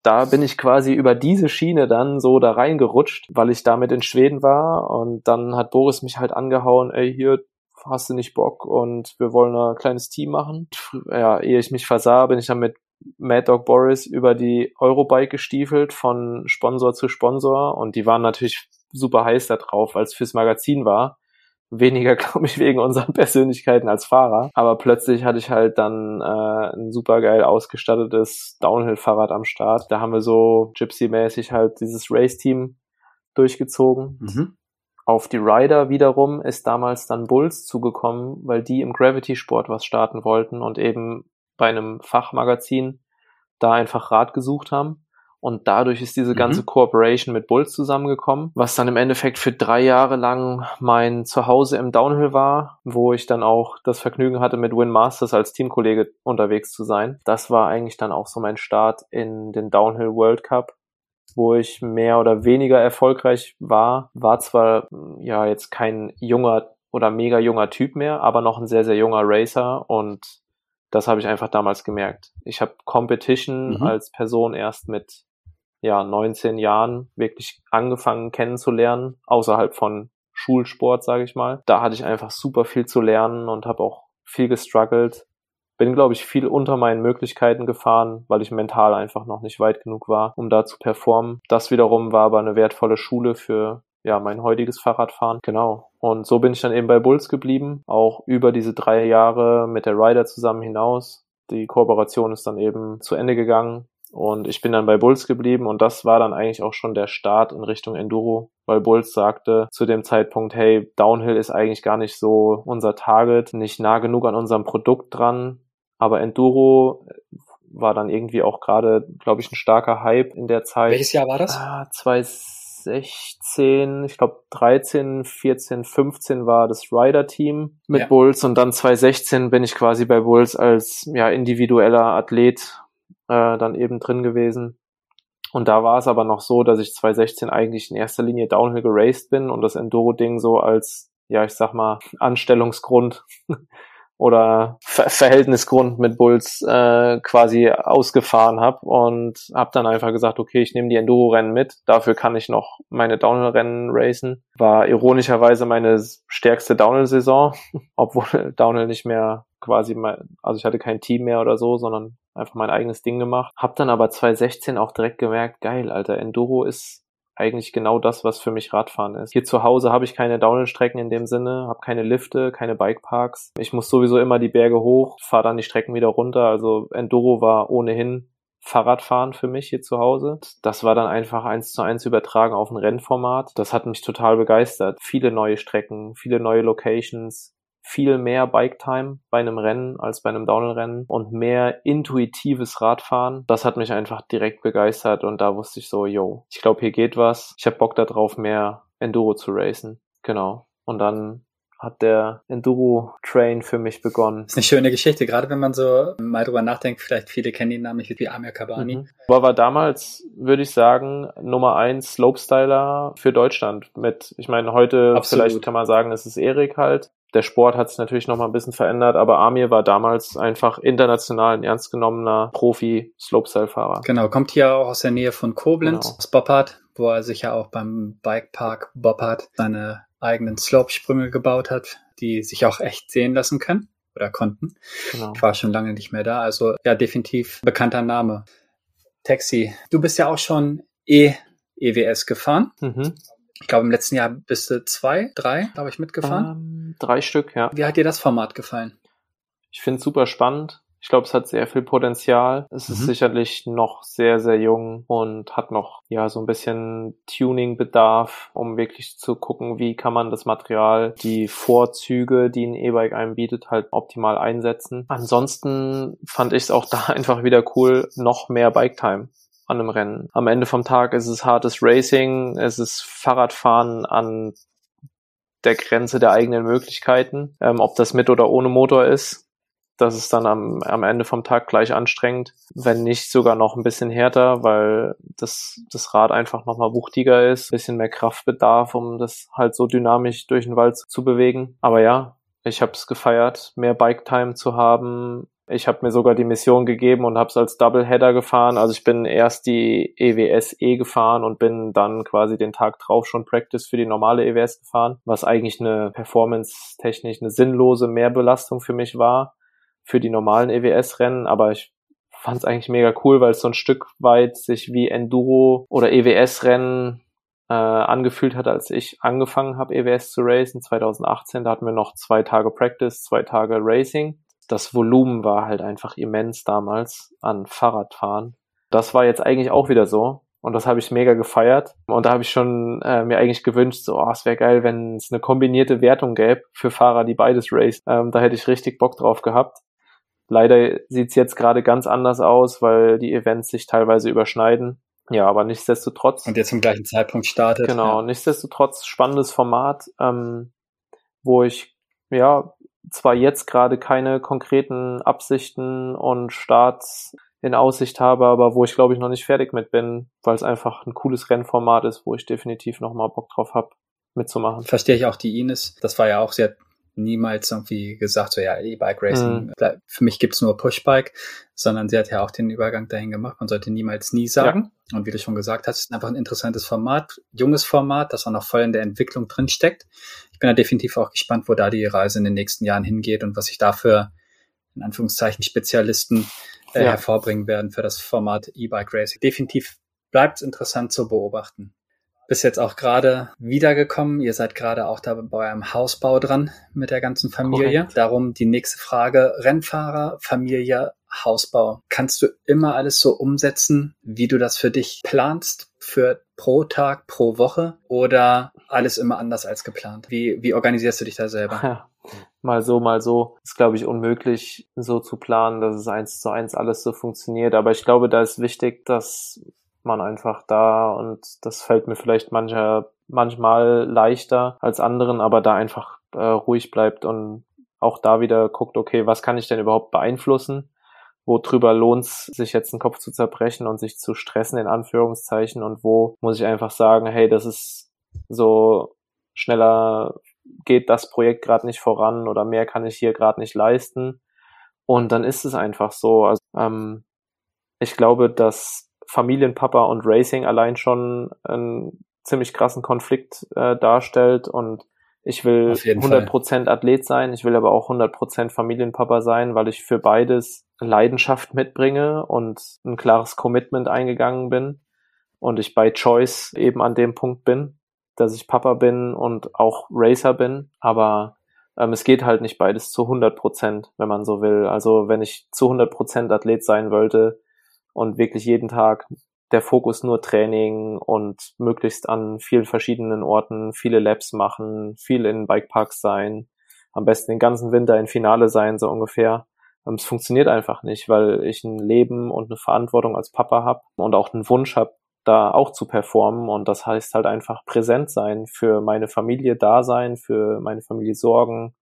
da bin ich quasi über diese Schiene dann so da reingerutscht, weil ich damit in Schweden war. Und dann hat Boris mich halt angehauen, ey, hier hast du nicht Bock und wir wollen ein kleines Team machen. Ja, ehe ich mich versah, bin ich dann mit Mad Dog Boris über die Eurobike gestiefelt von Sponsor zu Sponsor. Und die waren natürlich super heiß da drauf, als fürs Magazin war weniger, glaube ich, wegen unseren Persönlichkeiten als Fahrer. Aber plötzlich hatte ich halt dann äh, ein super geil ausgestattetes Downhill-Fahrrad am Start. Da haben wir so Gypsy-mäßig halt dieses Race-Team durchgezogen. Mhm. Auf die Rider wiederum ist damals dann Bulls zugekommen, weil die im Gravity-Sport was starten wollten und eben bei einem Fachmagazin da einfach Rad gesucht haben. Und dadurch ist diese ganze mhm. Cooperation mit Bulls zusammengekommen, was dann im Endeffekt für drei Jahre lang mein Zuhause im Downhill war, wo ich dann auch das Vergnügen hatte, mit Win Masters als Teamkollege unterwegs zu sein. Das war eigentlich dann auch so mein Start in den Downhill World Cup, wo ich mehr oder weniger erfolgreich war. War zwar ja jetzt kein junger oder mega junger Typ mehr, aber noch ein sehr, sehr junger Racer und das habe ich einfach damals gemerkt. Ich habe Competition mhm. als Person erst mit ja, 19 Jahren wirklich angefangen kennenzulernen, außerhalb von Schulsport, sage ich mal. Da hatte ich einfach super viel zu lernen und habe auch viel gestruggelt. Bin, glaube ich, viel unter meinen Möglichkeiten gefahren, weil ich mental einfach noch nicht weit genug war, um da zu performen. Das wiederum war aber eine wertvolle Schule für ja, mein heutiges Fahrradfahren. Genau. Und so bin ich dann eben bei Bulls geblieben, auch über diese drei Jahre mit der Rider zusammen hinaus. Die Kooperation ist dann eben zu Ende gegangen und ich bin dann bei Bulls geblieben und das war dann eigentlich auch schon der Start in Richtung Enduro, weil Bulls sagte zu dem Zeitpunkt, hey, Downhill ist eigentlich gar nicht so unser Target, nicht nah genug an unserem Produkt dran. Aber Enduro war dann irgendwie auch gerade, glaube ich, ein starker Hype in der Zeit. Welches Jahr war das? Ah, 2016, ich glaube 13, 14, 15 war das Rider-Team mit ja. Bulls und dann 2016 bin ich quasi bei Bulls als ja individueller Athlet äh, dann eben drin gewesen. Und da war es aber noch so, dass ich 2016 eigentlich in erster Linie Downhill geraced bin und das Enduro-Ding so als, ja, ich sag mal, Anstellungsgrund oder Ver Verhältnisgrund mit Bulls äh, quasi ausgefahren habe und habe dann einfach gesagt, okay, ich nehme die Enduro-Rennen mit, dafür kann ich noch meine Downhill-Rennen racen. War ironischerweise meine stärkste Downhill-Saison, obwohl Downhill nicht mehr quasi, mein, also ich hatte kein Team mehr oder so, sondern einfach mein eigenes Ding gemacht. Hab dann aber 2016 auch direkt gemerkt, geil, Alter, Enduro ist eigentlich genau das, was für mich Radfahren ist. Hier zu Hause habe ich keine Downhill-Strecken in dem Sinne, habe keine Lifte, keine Bikeparks. Ich muss sowieso immer die Berge hoch, fahre dann die Strecken wieder runter. Also Enduro war ohnehin Fahrradfahren für mich hier zu Hause. Das war dann einfach eins zu eins übertragen auf ein Rennformat. Das hat mich total begeistert. Viele neue Strecken, viele neue Locations, viel mehr Bike-Time bei einem Rennen als bei einem Downhill-Rennen und mehr intuitives Radfahren. Das hat mich einfach direkt begeistert und da wusste ich so, yo, ich glaube, hier geht was. Ich habe Bock darauf, mehr Enduro zu racen. Genau. Und dann hat der Enduro-Train für mich begonnen. Das ist eine schöne Geschichte, gerade wenn man so mal drüber nachdenkt, vielleicht viele kennen ihn Namen nicht wie Amir Kabani. Mhm. Aber war damals, würde ich sagen, Nummer eins Slopestyler für Deutschland. Mit, ich meine, heute Absolut. vielleicht kann man sagen, es ist Erik halt. Der Sport hat sich natürlich noch mal ein bisschen verändert, aber Amir war damals einfach international ein ernst genommener Profi-Slopestyle-Fahrer. Genau, kommt hier auch aus der Nähe von Koblenz, genau. aus Boppard, wo er sich ja auch beim Bikepark Boppard seine eigenen Slopesprünge gebaut hat, die sich auch echt sehen lassen können oder konnten. Genau. Ich war schon lange nicht mehr da, also ja, definitiv bekannter Name. Taxi, du bist ja auch schon E EWS gefahren. Mhm. Ich glaube, im letzten Jahr bist du zwei, drei, glaube ich, mitgefahren. Ähm, drei Stück, ja. Wie hat dir das Format gefallen? Ich finde es super spannend. Ich glaube, es hat sehr viel Potenzial. Es mhm. ist sicherlich noch sehr, sehr jung und hat noch ja so ein bisschen Tuning-Bedarf, um wirklich zu gucken, wie kann man das Material, die Vorzüge, die ein E-Bike einem bietet, halt optimal einsetzen. Ansonsten fand ich es auch da einfach wieder cool, noch mehr Bike-Time an einem Rennen. Am Ende vom Tag ist es hartes Racing, es ist Fahrradfahren an der Grenze der eigenen Möglichkeiten, ähm, ob das mit oder ohne Motor ist das ist dann am, am Ende vom Tag gleich anstrengend, wenn nicht sogar noch ein bisschen härter, weil das, das Rad einfach nochmal wuchtiger ist, bisschen mehr Kraft bedarf, um das halt so dynamisch durch den Wald zu bewegen. Aber ja, ich habe es gefeiert, mehr Bike-Time zu haben. Ich habe mir sogar die Mission gegeben und habe es als Doubleheader gefahren. Also ich bin erst die EWS E gefahren und bin dann quasi den Tag drauf schon Practice für die normale EWS gefahren, was eigentlich eine performance-technisch eine sinnlose Mehrbelastung für mich war für die normalen EWS-Rennen, aber ich fand es eigentlich mega cool, weil es so ein Stück weit sich wie Enduro oder EWS-Rennen äh, angefühlt hat, als ich angefangen habe, EWS zu racen 2018. Da hatten wir noch zwei Tage Practice, zwei Tage Racing. Das Volumen war halt einfach immens damals an Fahrradfahren. Das war jetzt eigentlich auch wieder so. Und das habe ich mega gefeiert. Und da habe ich schon äh, mir eigentlich gewünscht, so, oh, es wäre geil, wenn es eine kombinierte Wertung gäbe für Fahrer, die beides race. Ähm, da hätte ich richtig Bock drauf gehabt. Leider sieht's jetzt gerade ganz anders aus, weil die Events sich teilweise überschneiden. Ja, aber nichtsdestotrotz. Und jetzt zum gleichen Zeitpunkt startet. Genau, ja. nichtsdestotrotz spannendes Format, ähm, wo ich ja zwar jetzt gerade keine konkreten Absichten und Starts in Aussicht habe, aber wo ich glaube ich noch nicht fertig mit bin, weil es einfach ein cooles Rennformat ist, wo ich definitiv noch mal Bock drauf habe mitzumachen. Verstehe ich auch die Ines. Das war ja auch sehr niemals irgendwie gesagt, so ja, E-Bike Racing, mhm. für mich gibt's nur Pushbike, sondern sie hat ja auch den Übergang dahin gemacht. Man sollte niemals nie sagen. Ja. Und wie du schon gesagt hast, ist einfach ein interessantes Format, junges Format, das auch noch voll in der Entwicklung drin steckt. Ich bin da definitiv auch gespannt, wo da die Reise in den nächsten Jahren hingeht und was sich dafür in Anführungszeichen Spezialisten äh, ja. hervorbringen werden für das Format E-Bike Racing. Definitiv bleibt es interessant zu beobachten bist jetzt auch gerade wiedergekommen. Ihr seid gerade auch da bei eurem Hausbau dran mit der ganzen Familie. Korrekt. Darum die nächste Frage. Rennfahrer, Familie, Hausbau. Kannst du immer alles so umsetzen, wie du das für dich planst? Für pro Tag, pro Woche oder alles immer anders als geplant? Wie, wie organisierst du dich da selber? Ja, mal so, mal so. Ist, glaube ich, unmöglich, so zu planen, dass es eins zu eins alles so funktioniert. Aber ich glaube, da ist wichtig, dass man einfach da und das fällt mir vielleicht mancher, manchmal leichter als anderen, aber da einfach äh, ruhig bleibt und auch da wieder guckt, okay, was kann ich denn überhaupt beeinflussen? Worüber lohnt es sich jetzt den Kopf zu zerbrechen und sich zu stressen in Anführungszeichen und wo muss ich einfach sagen, hey, das ist so schneller geht das Projekt gerade nicht voran oder mehr kann ich hier gerade nicht leisten. Und dann ist es einfach so. Also, ähm, ich glaube, dass Familienpapa und Racing allein schon einen ziemlich krassen Konflikt äh, darstellt und ich will 100% Fall. Athlet sein, ich will aber auch 100% Familienpapa sein, weil ich für beides Leidenschaft mitbringe und ein klares Commitment eingegangen bin und ich bei Choice eben an dem Punkt bin, dass ich Papa bin und auch Racer bin, aber ähm, es geht halt nicht beides zu 100%, wenn man so will. Also wenn ich zu 100% Athlet sein wollte, und wirklich jeden Tag der Fokus nur Training und möglichst an vielen verschiedenen Orten viele Labs machen, viel in Bikeparks sein, am besten den ganzen Winter in Finale sein, so ungefähr. Ähm, es funktioniert einfach nicht, weil ich ein Leben und eine Verantwortung als Papa habe und auch einen Wunsch habe, da auch zu performen. Und das heißt halt einfach präsent sein, für meine Familie da sein, für meine Familie sorgen,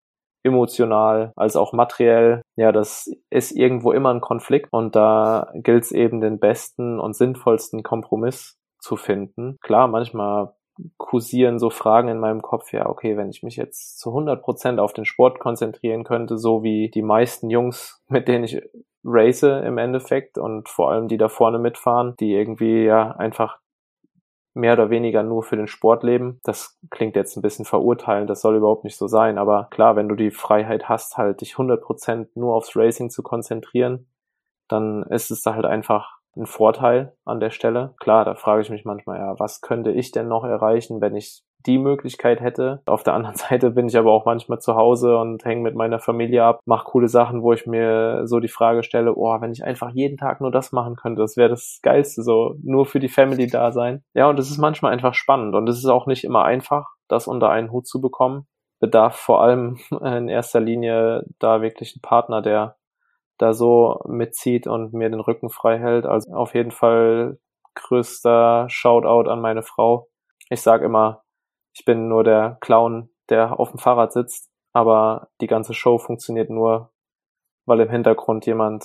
emotional als auch materiell. Ja, das ist irgendwo immer ein Konflikt und da gilt es eben den besten und sinnvollsten Kompromiss zu finden. Klar, manchmal kursieren so Fragen in meinem Kopf, ja, okay, wenn ich mich jetzt zu 100 Prozent auf den Sport konzentrieren könnte, so wie die meisten Jungs, mit denen ich race im Endeffekt und vor allem die da vorne mitfahren, die irgendwie ja einfach mehr oder weniger nur für den Sport leben. Das klingt jetzt ein bisschen verurteilend, das soll überhaupt nicht so sein. Aber klar, wenn du die Freiheit hast, halt dich 100% nur aufs Racing zu konzentrieren, dann ist es da halt einfach ein Vorteil an der Stelle. Klar, da frage ich mich manchmal, ja, was könnte ich denn noch erreichen, wenn ich die Möglichkeit hätte. Auf der anderen Seite bin ich aber auch manchmal zu Hause und hänge mit meiner Familie ab, mache coole Sachen, wo ich mir so die Frage stelle, oh, wenn ich einfach jeden Tag nur das machen könnte, das wäre das Geilste, so nur für die Family da sein. Ja, und es ist manchmal einfach spannend und es ist auch nicht immer einfach, das unter einen Hut zu bekommen. Bedarf vor allem in erster Linie da wirklich ein Partner, der da so mitzieht und mir den Rücken frei hält. Also auf jeden Fall größter Shoutout an meine Frau. Ich sage immer, ich bin nur der Clown, der auf dem Fahrrad sitzt, aber die ganze Show funktioniert nur, weil im Hintergrund jemand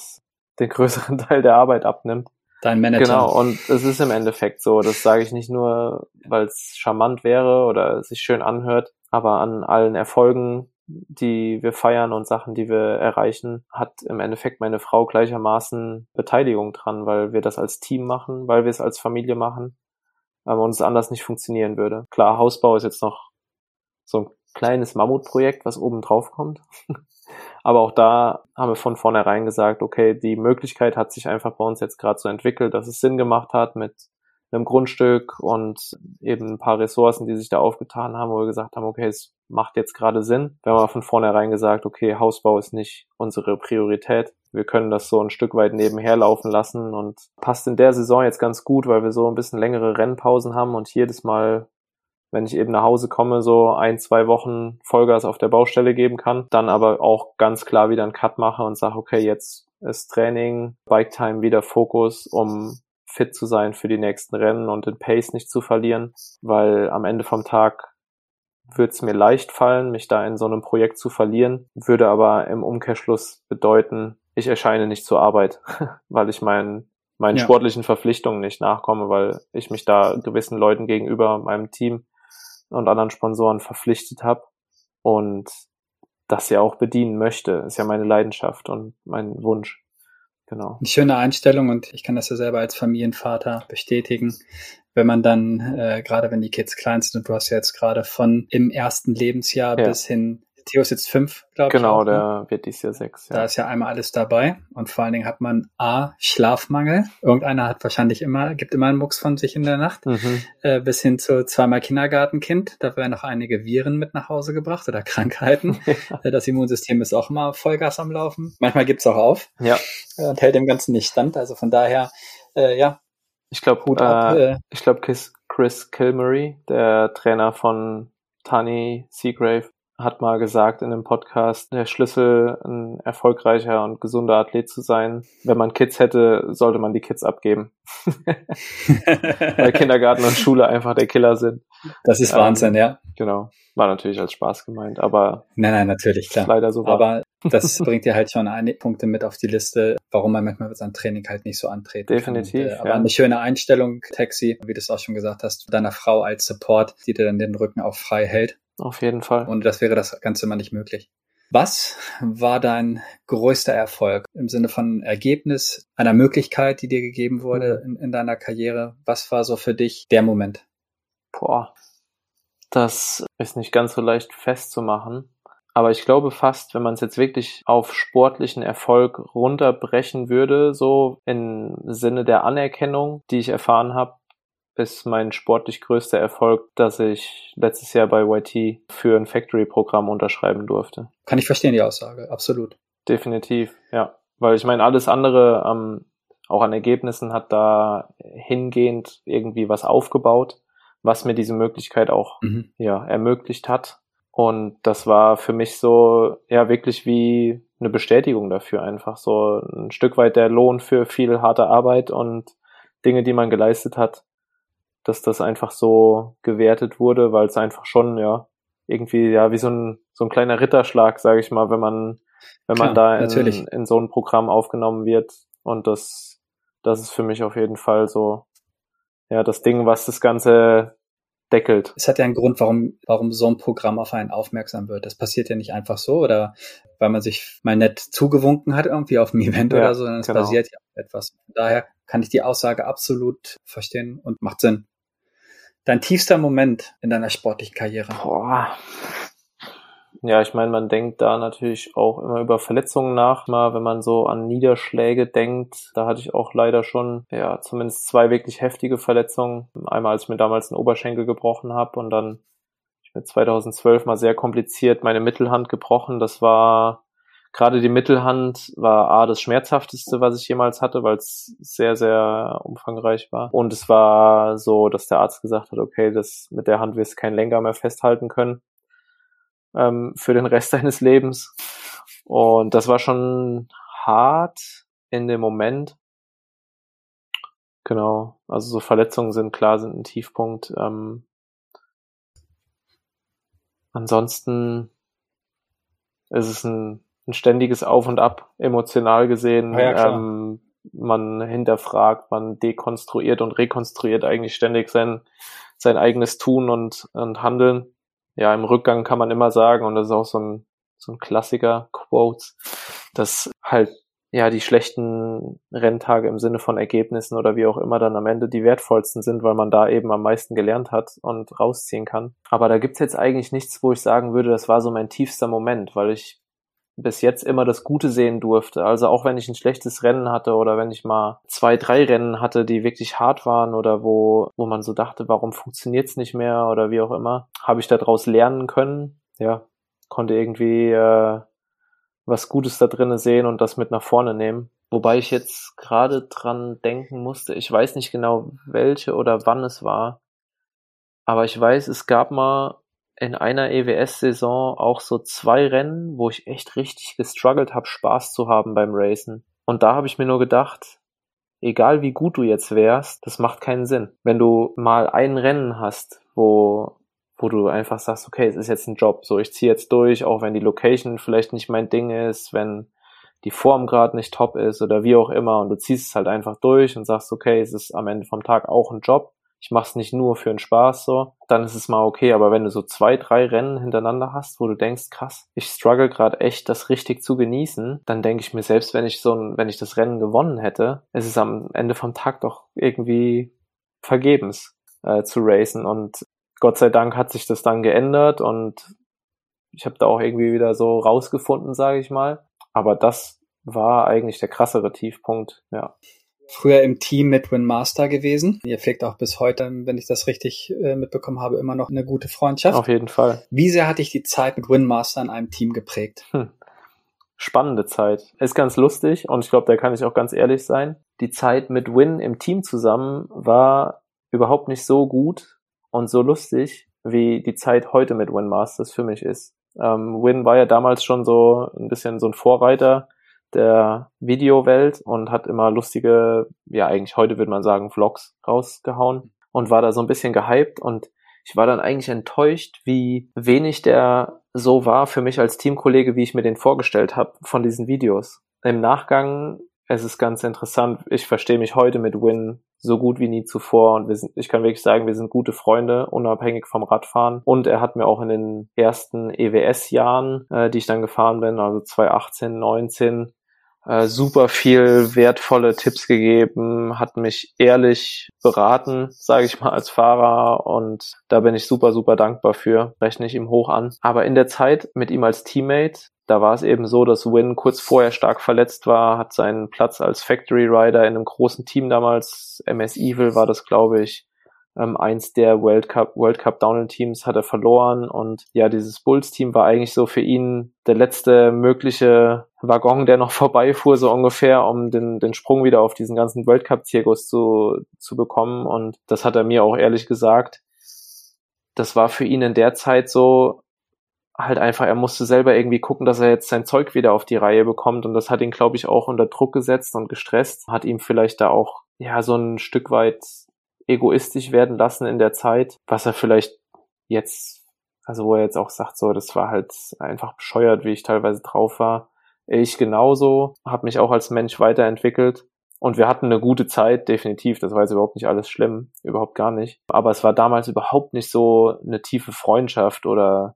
den größeren Teil der Arbeit abnimmt. Dein Manager. Genau, und es ist im Endeffekt so. Das sage ich nicht nur, weil es charmant wäre oder sich schön anhört, aber an allen Erfolgen, die wir feiern und Sachen, die wir erreichen, hat im Endeffekt meine Frau gleichermaßen Beteiligung dran, weil wir das als Team machen, weil wir es als Familie machen aber uns anders nicht funktionieren würde. Klar, Hausbau ist jetzt noch so ein kleines Mammutprojekt, was oben drauf kommt. aber auch da haben wir von vornherein gesagt, okay, die Möglichkeit hat sich einfach bei uns jetzt gerade so entwickelt, dass es Sinn gemacht hat mit einem Grundstück und eben ein paar Ressourcen, die sich da aufgetan haben, wo wir gesagt haben, okay, es macht jetzt gerade Sinn. Wir haben von vornherein gesagt, okay, Hausbau ist nicht unsere Priorität. Wir können das so ein Stück weit nebenher laufen lassen und passt in der Saison jetzt ganz gut, weil wir so ein bisschen längere Rennpausen haben und jedes Mal, wenn ich eben nach Hause komme, so ein, zwei Wochen Vollgas auf der Baustelle geben kann, dann aber auch ganz klar wieder einen Cut mache und sage, okay, jetzt ist Training, Bike Time wieder Fokus, um fit zu sein für die nächsten Rennen und den Pace nicht zu verlieren, weil am Ende vom Tag würde es mir leicht fallen, mich da in so einem Projekt zu verlieren, würde aber im Umkehrschluss bedeuten, ich erscheine nicht zur Arbeit, weil ich meinen meinen ja. sportlichen Verpflichtungen nicht nachkomme, weil ich mich da gewissen Leuten gegenüber meinem Team und anderen Sponsoren verpflichtet habe und das ja auch bedienen möchte. Ist ja meine Leidenschaft und mein Wunsch. Genau. Eine schöne Einstellung und ich kann das ja selber als Familienvater bestätigen. Wenn man dann, äh, gerade wenn die Kids klein sind und du hast ja jetzt gerade von im ersten Lebensjahr ja. bis hin Theo ist jetzt fünf, glaube genau, ich. Genau, der wird dies Jahr sechs. Ja. Da ist ja einmal alles dabei. Und vor allen Dingen hat man A, Schlafmangel. Irgendeiner hat wahrscheinlich immer, gibt immer einen Mucks von sich in der Nacht. Mhm. Äh, bis hin zu zweimal Kindergartenkind. Da werden noch einige Viren mit nach Hause gebracht oder Krankheiten. ja. Äh, das Immunsystem ist auch immer Vollgas am Laufen. Manchmal gibt's auch auf. Ja. Äh, und hält dem Ganzen nicht stand. Also von daher, äh, ja. Ich glaube, äh, äh, ich glaube, Chris, Chris Kilmary, der Trainer von Tani Seagrave, hat mal gesagt in einem Podcast, der Schlüssel, ein erfolgreicher und gesunder Athlet zu sein. Wenn man Kids hätte, sollte man die Kids abgeben. Weil Kindergarten und Schule einfach der Killer sind. Das ist Wahnsinn, ähm, ja. Genau. War natürlich als Spaß gemeint, aber. Nein, nein, natürlich, klar. Leider so war. Aber das bringt dir halt schon einige Punkte mit auf die Liste, warum man manchmal mit seinem Training halt nicht so antreten Definitiv. Kann. Und, äh, aber ja. eine schöne Einstellung, Taxi, wie du es auch schon gesagt hast, deiner Frau als Support, die dir dann den Rücken auch frei hält. Auf jeden Fall. Und das wäre das Ganze mal nicht möglich. Was war dein größter Erfolg im Sinne von Ergebnis, einer Möglichkeit, die dir gegeben wurde in, in deiner Karriere? Was war so für dich der Moment? Boah, das ist nicht ganz so leicht festzumachen. Aber ich glaube fast, wenn man es jetzt wirklich auf sportlichen Erfolg runterbrechen würde, so im Sinne der Anerkennung, die ich erfahren habe, ist mein sportlich größter Erfolg, dass ich letztes Jahr bei YT für ein Factory-Programm unterschreiben durfte. Kann ich verstehen, die Aussage, absolut. Definitiv, ja. Weil ich meine, alles andere, ähm, auch an Ergebnissen, hat da hingehend irgendwie was aufgebaut, was mir diese Möglichkeit auch mhm. ja, ermöglicht hat. Und das war für mich so, ja, wirklich wie eine Bestätigung dafür einfach. So ein Stück weit der Lohn für viel harte Arbeit und Dinge, die man geleistet hat dass das einfach so gewertet wurde, weil es einfach schon, ja, irgendwie, ja, wie so ein, so ein kleiner Ritterschlag, sage ich mal, wenn man, wenn man Klar, da in, in so ein Programm aufgenommen wird. Und das, das ist für mich auf jeden Fall so, ja, das Ding, was das Ganze deckelt. Es hat ja einen Grund, warum, warum so ein Programm auf einen aufmerksam wird. Das passiert ja nicht einfach so oder weil man sich mal nett zugewunken hat irgendwie auf einem Event ja, oder so, sondern es genau. basiert ja auf etwas. Daher kann ich die Aussage absolut verstehen und macht Sinn. Dein tiefster Moment in deiner sportlichen Karriere? Boah. Ja, ich meine, man denkt da natürlich auch immer über Verletzungen nach, mal wenn man so an Niederschläge denkt. Da hatte ich auch leider schon, ja, zumindest zwei wirklich heftige Verletzungen. Einmal, als ich mir damals einen Oberschenkel gebrochen habe und dann ich mir 2012 mal sehr kompliziert meine Mittelhand gebrochen. Das war gerade die Mittelhand war A das schmerzhafteste, was ich jemals hatte, weil es sehr, sehr umfangreich war. Und es war so, dass der Arzt gesagt hat, okay, das mit der Hand wirst du kein Lenker mehr festhalten können ähm, für den Rest deines Lebens. Und das war schon hart in dem Moment. Genau, also so Verletzungen sind klar, sind ein Tiefpunkt. Ähm, ansonsten ist es ein, ein ständiges Auf und Ab, emotional gesehen. Ja, ähm, man hinterfragt, man dekonstruiert und rekonstruiert eigentlich ständig sein, sein eigenes Tun und, und Handeln ja, im Rückgang kann man immer sagen, und das ist auch so ein, so ein Klassiker, Quotes, dass halt ja die schlechten Renntage im Sinne von Ergebnissen oder wie auch immer dann am Ende die wertvollsten sind, weil man da eben am meisten gelernt hat und rausziehen kann. Aber da gibt's jetzt eigentlich nichts, wo ich sagen würde, das war so mein tiefster Moment, weil ich bis jetzt immer das Gute sehen durfte. Also auch wenn ich ein schlechtes Rennen hatte oder wenn ich mal zwei, drei Rennen hatte, die wirklich hart waren oder wo, wo man so dachte, warum funktioniert's nicht mehr oder wie auch immer, habe ich daraus lernen können. Ja, konnte irgendwie äh, was Gutes da drinnen sehen und das mit nach vorne nehmen. Wobei ich jetzt gerade dran denken musste, ich weiß nicht genau welche oder wann es war, aber ich weiß, es gab mal in einer EWS-Saison auch so zwei Rennen, wo ich echt richtig gestruggelt habe, Spaß zu haben beim Racen. Und da habe ich mir nur gedacht, egal wie gut du jetzt wärst, das macht keinen Sinn. Wenn du mal ein Rennen hast, wo, wo du einfach sagst, okay, es ist jetzt ein Job, so ich ziehe jetzt durch, auch wenn die Location vielleicht nicht mein Ding ist, wenn die Form gerade nicht top ist oder wie auch immer und du ziehst es halt einfach durch und sagst, okay, es ist am Ende vom Tag auch ein Job, ich mache es nicht nur für den Spaß so, dann ist es mal okay. Aber wenn du so zwei, drei Rennen hintereinander hast, wo du denkst, krass, ich struggle gerade echt, das richtig zu genießen, dann denke ich mir selbst, wenn ich so ein, wenn ich das Rennen gewonnen hätte, ist es am Ende vom Tag doch irgendwie vergebens äh, zu racen. Und Gott sei Dank hat sich das dann geändert und ich habe da auch irgendwie wieder so rausgefunden, sage ich mal. Aber das war eigentlich der krassere Tiefpunkt, ja früher im Team mit Winmaster gewesen. Ihr pflegt auch bis heute, wenn ich das richtig äh, mitbekommen habe, immer noch eine gute Freundschaft. Auf jeden Fall. Wie sehr hat dich die Zeit mit Winmaster in einem Team geprägt? Hm. Spannende Zeit. Ist ganz lustig und ich glaube, da kann ich auch ganz ehrlich sein. Die Zeit mit Win im Team zusammen war überhaupt nicht so gut und so lustig, wie die Zeit heute mit Winmasters für mich ist. Ähm, Win war ja damals schon so ein bisschen so ein Vorreiter der Videowelt und hat immer lustige, ja eigentlich heute würde man sagen, Vlogs rausgehauen und war da so ein bisschen gehypt und ich war dann eigentlich enttäuscht, wie wenig der so war für mich als Teamkollege, wie ich mir den vorgestellt habe von diesen Videos. Im Nachgang es ist ganz interessant. Ich verstehe mich heute mit Win so gut wie nie zuvor und wir sind, ich kann wirklich sagen, wir sind gute Freunde, unabhängig vom Radfahren. Und er hat mir auch in den ersten EWS-Jahren, äh, die ich dann gefahren bin, also 2018, 19, äh, super viel wertvolle Tipps gegeben, hat mich ehrlich beraten, sage ich mal, als Fahrer. Und da bin ich super, super dankbar für, rechne ich ihm hoch an. Aber in der Zeit mit ihm als Teammate, da war es eben so, dass Win kurz vorher stark verletzt war, hat seinen Platz als Factory Rider in einem großen Team damals, MS Evil war das, glaube ich, ähm, eins der World Cup, World Cup Downhill Teams hat er verloren und ja, dieses Bulls Team war eigentlich so für ihn der letzte mögliche Waggon, der noch vorbeifuhr, so ungefähr, um den, den Sprung wieder auf diesen ganzen World Cup Zirkus zu, zu bekommen und das hat er mir auch ehrlich gesagt. Das war für ihn in der Zeit so, halt einfach, er musste selber irgendwie gucken, dass er jetzt sein Zeug wieder auf die Reihe bekommt und das hat ihn, glaube ich, auch unter Druck gesetzt und gestresst, hat ihm vielleicht da auch ja so ein Stück weit egoistisch werden lassen in der Zeit, was er vielleicht jetzt, also wo er jetzt auch sagt, so, das war halt einfach bescheuert, wie ich teilweise drauf war. Ich genauso, habe mich auch als Mensch weiterentwickelt und wir hatten eine gute Zeit, definitiv. Das war jetzt überhaupt nicht alles schlimm, überhaupt gar nicht. Aber es war damals überhaupt nicht so eine tiefe Freundschaft oder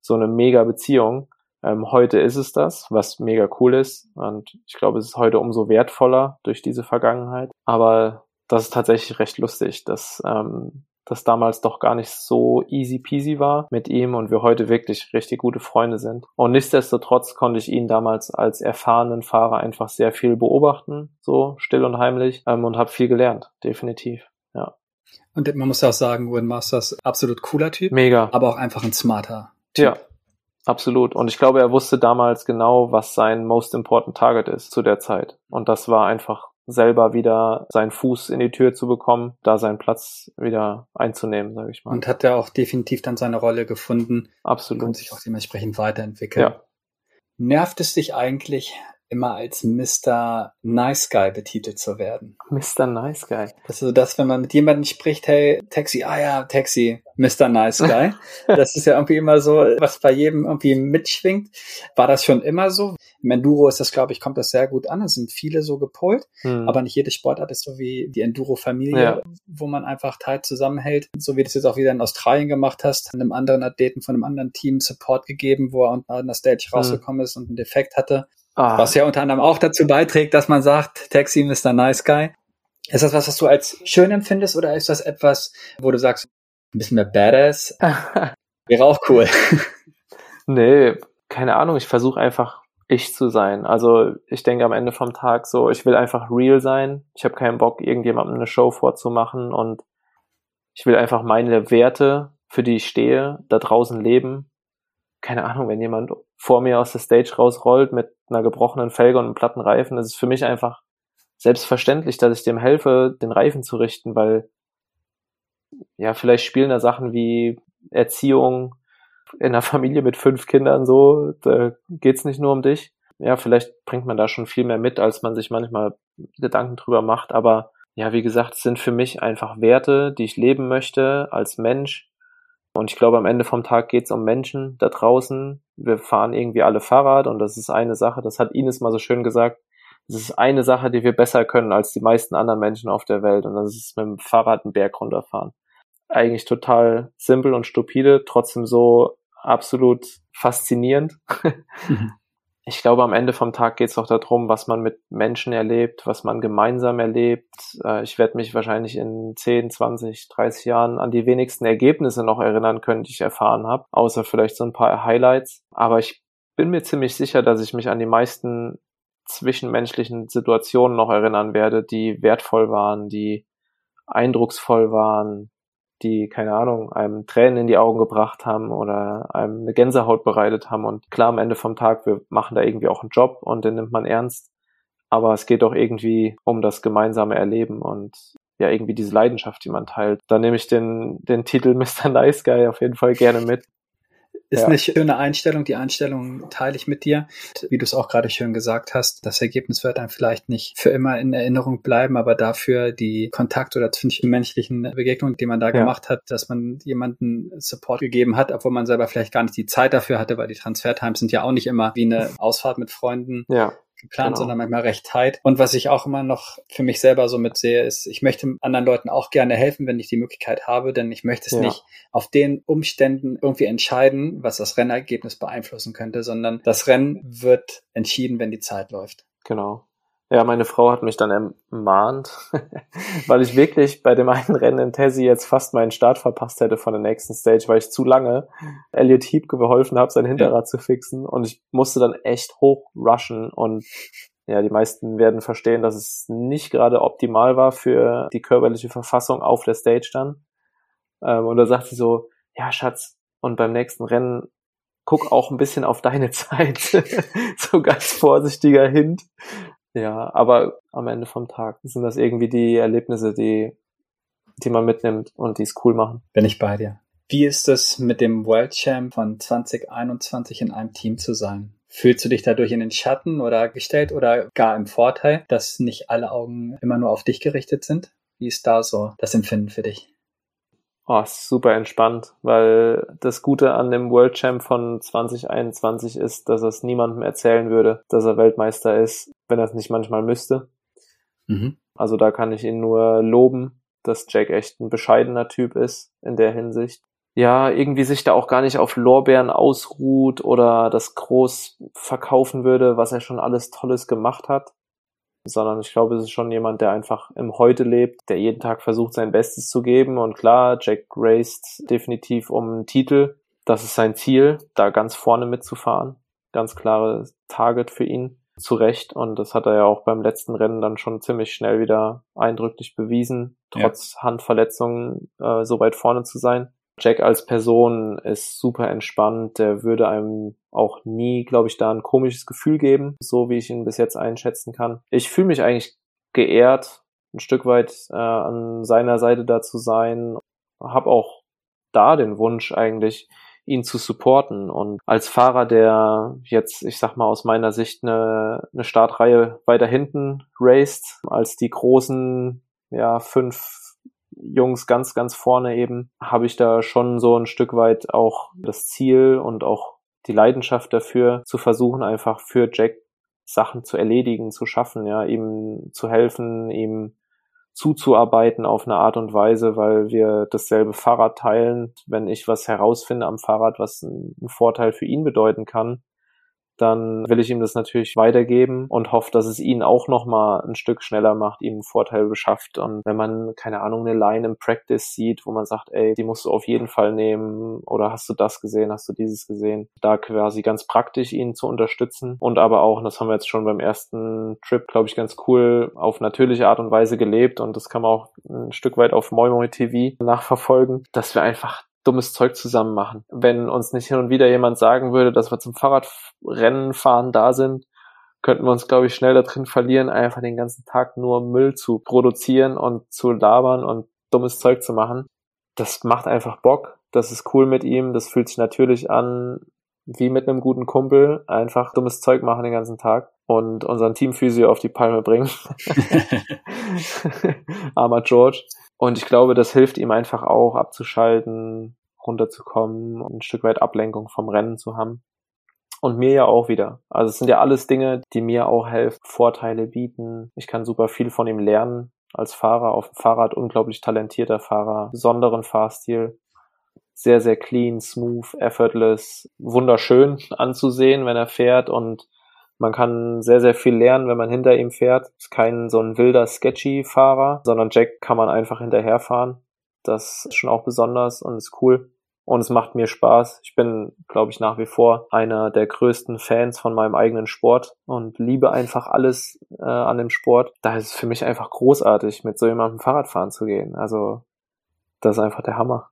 so eine mega Beziehung. Ähm, heute ist es das, was mega cool ist. Und ich glaube, es ist heute umso wertvoller durch diese Vergangenheit. Aber das ist tatsächlich recht lustig, dass ähm, das damals doch gar nicht so easy peasy war mit ihm und wir heute wirklich richtig gute Freunde sind. Und nichtsdestotrotz konnte ich ihn damals als erfahrenen Fahrer einfach sehr viel beobachten, so still und heimlich, ähm, und habe viel gelernt, definitiv, ja. Und man muss auch sagen, Win Masters absolut cooler Typ. Mega. Aber auch einfach ein smarter Typ. Ja, absolut. Und ich glaube, er wusste damals genau, was sein most important target ist zu der Zeit. Und das war einfach selber wieder seinen Fuß in die Tür zu bekommen, da seinen Platz wieder einzunehmen, sage ich mal. Und hat er auch definitiv dann seine Rolle gefunden. Absolut. Und sich auch dementsprechend weiterentwickeln. Ja. Nervt es dich eigentlich, immer als Mr. Nice Guy betitelt zu werden. Mr. Nice Guy. Das ist so das, wenn man mit jemandem spricht, hey, Taxi, ah ja, Taxi, Mr. Nice Guy. das ist ja irgendwie immer so, was bei jedem irgendwie mitschwingt. War das schon immer so? Im Enduro ist das, glaube ich, kommt das sehr gut an. Es sind viele so gepolt, hm. aber nicht jede Sportart ist so wie die Enduro-Familie, ja. wo man einfach tight zusammenhält. So wie du es jetzt auch wieder in Australien gemacht hast, einem anderen Athleten von einem anderen Team Support gegeben, wo er unten an der Stage hm. rausgekommen ist und einen Defekt hatte. Ah. Was ja unter anderem auch dazu beiträgt, dass man sagt, Taxi Mr. Nice Guy. Ist das was, was du als schön empfindest oder ist das etwas, wo du sagst, ein bisschen mehr Badass? Wäre auch cool. nee, keine Ahnung. Ich versuche einfach ich zu sein. Also ich denke am Ende vom Tag so, ich will einfach real sein. Ich habe keinen Bock, irgendjemandem eine Show vorzumachen und ich will einfach meine Werte, für die ich stehe, da draußen leben. Keine Ahnung, wenn jemand vor mir aus der Stage rausrollt mit einer gebrochenen Felge und einem platten Reifen, ist für mich einfach selbstverständlich, dass ich dem helfe, den Reifen zu richten, weil ja, vielleicht spielen da Sachen wie Erziehung in einer Familie mit fünf Kindern so, da geht's nicht nur um dich. Ja, vielleicht bringt man da schon viel mehr mit, als man sich manchmal Gedanken drüber macht, aber ja, wie gesagt, es sind für mich einfach Werte, die ich leben möchte als Mensch und ich glaube, am Ende vom Tag geht es um Menschen da draußen. Wir fahren irgendwie alle Fahrrad und das ist eine Sache, das hat Ines mal so schön gesagt. Das ist eine Sache, die wir besser können als die meisten anderen Menschen auf der Welt und das ist mit dem Fahrrad einen Berg runterfahren. Eigentlich total simpel und stupide, trotzdem so absolut faszinierend. Mhm. ich glaube, am Ende vom Tag geht es auch darum, was man mit Menschen erlebt, was man gemeinsam erlebt. Äh, ich werde mich wahrscheinlich in 10, 20, 30 Jahren an die wenigsten Ergebnisse noch erinnern können, die ich erfahren habe, außer vielleicht so ein paar Highlights. Aber ich bin mir ziemlich sicher, dass ich mich an die meisten zwischenmenschlichen Situationen noch erinnern werde, die wertvoll waren, die eindrucksvoll waren, die, keine Ahnung, einem Tränen in die Augen gebracht haben oder einem eine Gänsehaut bereitet haben. Und klar, am Ende vom Tag, wir machen da irgendwie auch einen Job und den nimmt man ernst. Aber es geht doch irgendwie um das gemeinsame Erleben und ja, irgendwie diese Leidenschaft, die man teilt. Da nehme ich den, den Titel Mr. Nice Guy auf jeden Fall gerne mit. Ist ja. eine schöne Einstellung. Die Einstellung teile ich mit dir. Wie du es auch gerade schön gesagt hast, das Ergebnis wird dann vielleicht nicht für immer in Erinnerung bleiben, aber dafür die Kontakt- oder zwischenmenschlichen Begegnungen, die man da ja. gemacht hat, dass man jemanden Support gegeben hat, obwohl man selber vielleicht gar nicht die Zeit dafür hatte, weil die Transfertimes sind ja auch nicht immer wie eine Ausfahrt mit Freunden. Ja geplant, genau. sondern manchmal recht tight. Und was ich auch immer noch für mich selber so mitsehe, ist, ich möchte anderen Leuten auch gerne helfen, wenn ich die Möglichkeit habe, denn ich möchte es ja. nicht auf den Umständen irgendwie entscheiden, was das Rennergebnis beeinflussen könnte, sondern das Rennen wird entschieden, wenn die Zeit läuft. Genau. Ja, meine Frau hat mich dann ermahnt, weil ich wirklich bei dem einen Rennen in Tessie jetzt fast meinen Start verpasst hätte von der nächsten Stage, weil ich zu lange Elliot Heap geholfen habe, sein Hinterrad ja. zu fixen und ich musste dann echt hoch rushen und ja, die meisten werden verstehen, dass es nicht gerade optimal war für die körperliche Verfassung auf der Stage dann. Ähm, und da sagt sie so, ja, Schatz, und beim nächsten Rennen guck auch ein bisschen auf deine Zeit. so ganz vorsichtiger Hint. Ja, aber am Ende vom Tag sind das irgendwie die Erlebnisse, die, die man mitnimmt und die es cool machen. Bin ich bei dir. Wie ist es mit dem World Champ von 2021 in einem Team zu sein? Fühlst du dich dadurch in den Schatten oder gestellt oder gar im Vorteil, dass nicht alle Augen immer nur auf dich gerichtet sind? Wie ist da so das Empfinden für dich? Oh, super entspannt, weil das Gute an dem World Champ von 2021 ist, dass er es niemandem erzählen würde, dass er Weltmeister ist, wenn er es nicht manchmal müsste. Mhm. Also da kann ich ihn nur loben, dass Jack echt ein bescheidener Typ ist in der Hinsicht. Ja, irgendwie sich da auch gar nicht auf Lorbeeren ausruht oder das groß verkaufen würde, was er schon alles Tolles gemacht hat sondern ich glaube, es ist schon jemand, der einfach im Heute lebt, der jeden Tag versucht, sein Bestes zu geben. Und klar, Jack raced definitiv um einen Titel. Das ist sein Ziel, da ganz vorne mitzufahren. Ganz klare Target für ihn. Zu Recht. Und das hat er ja auch beim letzten Rennen dann schon ziemlich schnell wieder eindrücklich bewiesen, trotz ja. Handverletzungen äh, so weit vorne zu sein. Jack als Person ist super entspannt, der würde einem auch nie, glaube ich, da ein komisches Gefühl geben, so wie ich ihn bis jetzt einschätzen kann. Ich fühle mich eigentlich geehrt, ein Stück weit äh, an seiner Seite da zu sein, habe auch da den Wunsch eigentlich, ihn zu supporten. Und als Fahrer, der jetzt, ich sag mal, aus meiner Sicht eine, eine Startreihe weiter hinten raced, als die großen, ja, fünf Jungs ganz, ganz vorne eben, habe ich da schon so ein Stück weit auch das Ziel und auch die Leidenschaft dafür, zu versuchen, einfach für Jack Sachen zu erledigen, zu schaffen, ja, ihm zu helfen, ihm zuzuarbeiten auf eine Art und Weise, weil wir dasselbe Fahrrad teilen. Wenn ich was herausfinde am Fahrrad, was einen Vorteil für ihn bedeuten kann, dann will ich ihm das natürlich weitergeben und hoffe, dass es ihn auch nochmal ein Stück schneller macht, ihm einen Vorteil beschafft. Und wenn man, keine Ahnung, eine Line im Practice sieht, wo man sagt, ey, die musst du auf jeden Fall nehmen oder hast du das gesehen, hast du dieses gesehen, da quasi ganz praktisch ihn zu unterstützen und aber auch, und das haben wir jetzt schon beim ersten Trip, glaube ich, ganz cool auf natürliche Art und Weise gelebt und das kann man auch ein Stück weit auf Moi TV nachverfolgen, dass wir einfach dummes Zeug zusammen machen. Wenn uns nicht hin und wieder jemand sagen würde, dass wir zum Fahrradrennen fahren da sind, könnten wir uns, glaube ich, schnell da drin verlieren, einfach den ganzen Tag nur Müll zu produzieren und zu labern und dummes Zeug zu machen. Das macht einfach Bock. Das ist cool mit ihm. Das fühlt sich natürlich an wie mit einem guten Kumpel. Einfach dummes Zeug machen den ganzen Tag und unseren Teamphysio auf die Palme bringen. Armer George. Und ich glaube, das hilft ihm einfach auch abzuschalten, runterzukommen und ein Stück weit Ablenkung vom Rennen zu haben. Und mir ja auch wieder. Also es sind ja alles Dinge, die mir auch helfen, Vorteile bieten. Ich kann super viel von ihm lernen als Fahrer auf dem Fahrrad, unglaublich talentierter Fahrer, besonderen Fahrstil, sehr, sehr clean, smooth, effortless, wunderschön anzusehen, wenn er fährt und man kann sehr, sehr viel lernen, wenn man hinter ihm fährt. Ist kein so ein wilder, sketchy Fahrer, sondern Jack kann man einfach hinterherfahren. Das ist schon auch besonders und ist cool. Und es macht mir Spaß. Ich bin, glaube ich, nach wie vor einer der größten Fans von meinem eigenen Sport und liebe einfach alles äh, an dem Sport. Da ist es für mich einfach großartig, mit so jemandem Fahrrad fahren zu gehen. Also, das ist einfach der Hammer.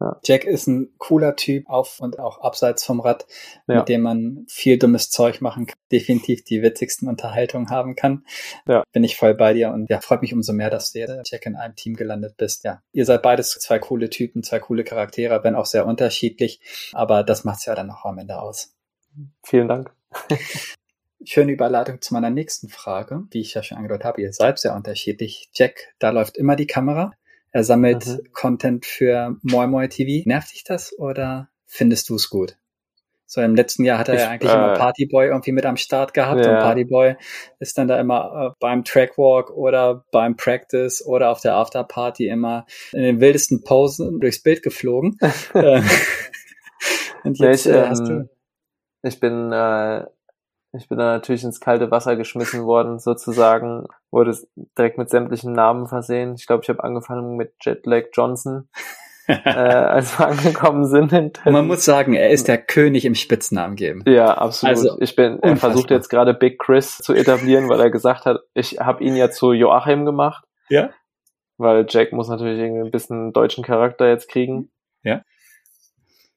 Ja. Jack ist ein cooler Typ auf und auch abseits vom Rad, ja. mit dem man viel dummes Zeug machen kann, definitiv die witzigsten Unterhaltungen haben kann. Ja. Bin ich voll bei dir und ja, freut mich umso mehr, dass du jetzt Jack in einem Team gelandet bist. Ja, ihr seid beides zwei coole Typen, zwei coole Charaktere, wenn auch sehr unterschiedlich, aber das macht's ja dann noch am Ende aus. Vielen Dank. Schöne Überleitung zu meiner nächsten Frage. Wie ich ja schon angedeutet habe, ihr seid sehr unterschiedlich. Jack, da läuft immer die Kamera. Er sammelt mhm. Content für Moi Moi TV. Nervt dich das oder findest du es gut? So im letzten Jahr hat er ich, ja eigentlich äh, immer Partyboy irgendwie mit am Start gehabt ja. und Partyboy ist dann da immer äh, beim Trackwalk oder beim Practice oder auf der Afterparty immer in den wildesten Posen durchs Bild geflogen. Äh, und jetzt ich, äh, hast du ähm, ich bin äh, ich bin da natürlich ins kalte Wasser geschmissen worden, sozusagen. Wurde direkt mit sämtlichen Namen versehen. Ich glaube, ich habe angefangen mit Jetlag Johnson, äh, als wir angekommen sind. Und man muss sagen, er ist der König im Spitznamen geben. Ja, absolut. Also, ich bin, er versucht jetzt gerade Big Chris zu etablieren, weil er gesagt hat, ich habe ihn ja zu Joachim gemacht. Ja. Weil Jack muss natürlich irgendwie ein bisschen deutschen Charakter jetzt kriegen. Ja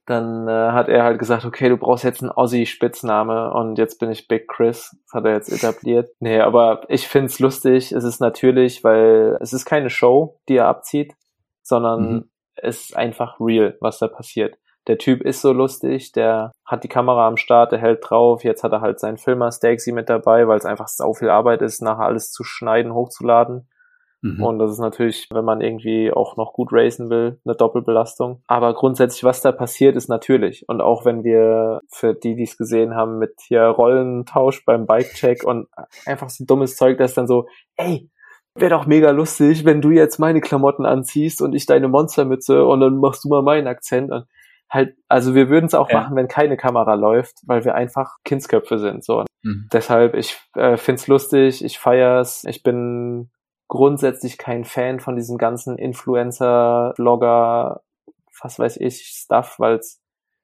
dann äh, hat er halt gesagt, okay, du brauchst jetzt einen Aussie-Spitzname und jetzt bin ich Big Chris. Das hat er jetzt etabliert. Nee, aber ich find's lustig. Es ist natürlich, weil es ist keine Show, die er abzieht, sondern mhm. es ist einfach real, was da passiert. Der Typ ist so lustig, der hat die Kamera am Start, der hält drauf. Jetzt hat er halt seinen Filmer Stakesy mit dabei, weil es einfach sau viel Arbeit ist, nachher alles zu schneiden, hochzuladen. Mhm. Und das ist natürlich, wenn man irgendwie auch noch gut racen will, eine Doppelbelastung. Aber grundsätzlich, was da passiert, ist natürlich. Und auch wenn wir für die, die es gesehen haben, mit hier Rollentausch beim Bike-Check und einfach so dummes Zeug, das dann so, ey, wäre doch mega lustig, wenn du jetzt meine Klamotten anziehst und ich deine Monstermütze und dann machst du mal meinen Akzent. Und halt, also wir würden es auch ja. machen, wenn keine Kamera läuft, weil wir einfach Kindsköpfe sind. So. Mhm. Deshalb, ich äh, find's lustig, ich feier's, ich bin grundsätzlich kein Fan von diesem ganzen Influencer, Blogger, was weiß ich, Stuff, weil es,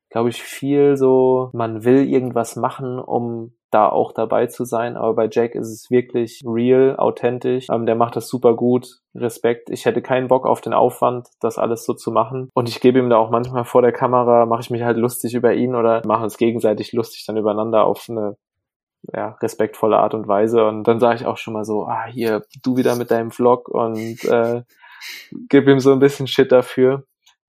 glaube ich, viel so, man will irgendwas machen, um da auch dabei zu sein. Aber bei Jack ist es wirklich real, authentisch. Ähm, der macht das super gut. Respekt. Ich hätte keinen Bock auf den Aufwand, das alles so zu machen. Und ich gebe ihm da auch manchmal vor der Kamera, mache ich mich halt lustig über ihn oder mache uns gegenseitig lustig dann übereinander auf eine ja, respektvolle Art und Weise. Und dann sage ich auch schon mal so, ah, hier, du wieder mit deinem Vlog und äh, gib ihm so ein bisschen Shit dafür.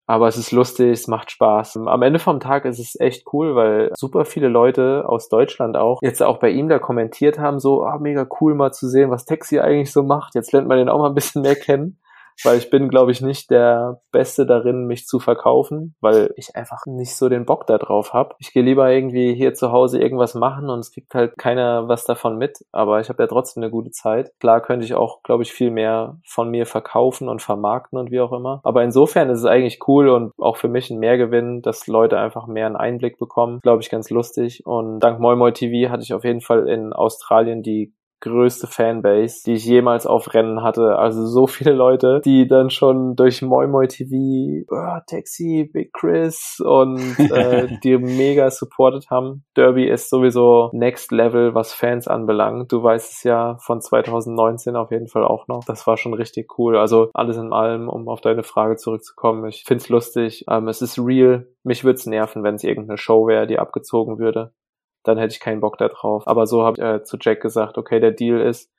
Aber es ist lustig, es macht Spaß. Am Ende vom Tag ist es echt cool, weil super viele Leute aus Deutschland auch jetzt auch bei ihm da kommentiert haben, so, ah, mega cool mal zu sehen, was Taxi eigentlich so macht. Jetzt lernt man den auch mal ein bisschen mehr kennen weil ich bin, glaube ich, nicht der Beste darin, mich zu verkaufen, weil ich einfach nicht so den Bock da drauf habe. Ich gehe lieber irgendwie hier zu Hause irgendwas machen und es kriegt halt keiner was davon mit, aber ich habe ja trotzdem eine gute Zeit. Klar könnte ich auch, glaube ich, viel mehr von mir verkaufen und vermarkten und wie auch immer. Aber insofern ist es eigentlich cool und auch für mich ein Mehrgewinn, dass Leute einfach mehr einen Einblick bekommen. Glaube ich ganz lustig. Und dank Moimoi TV hatte ich auf jeden Fall in Australien die größte Fanbase, die ich jemals auf Rennen hatte. Also so viele Leute, die dann schon durch Moi Moi TV, oh, Taxi, Big Chris und äh, die mega supported haben. Derby ist sowieso Next Level, was Fans anbelangt. Du weißt es ja von 2019 auf jeden Fall auch noch. Das war schon richtig cool. Also alles in allem, um auf deine Frage zurückzukommen. Ich find's lustig. Ähm, es ist real. Mich würde es nerven, wenn es irgendeine Show wäre, die abgezogen würde dann hätte ich keinen Bock da drauf. Aber so habe ich äh, zu Jack gesagt, okay, der Deal ist,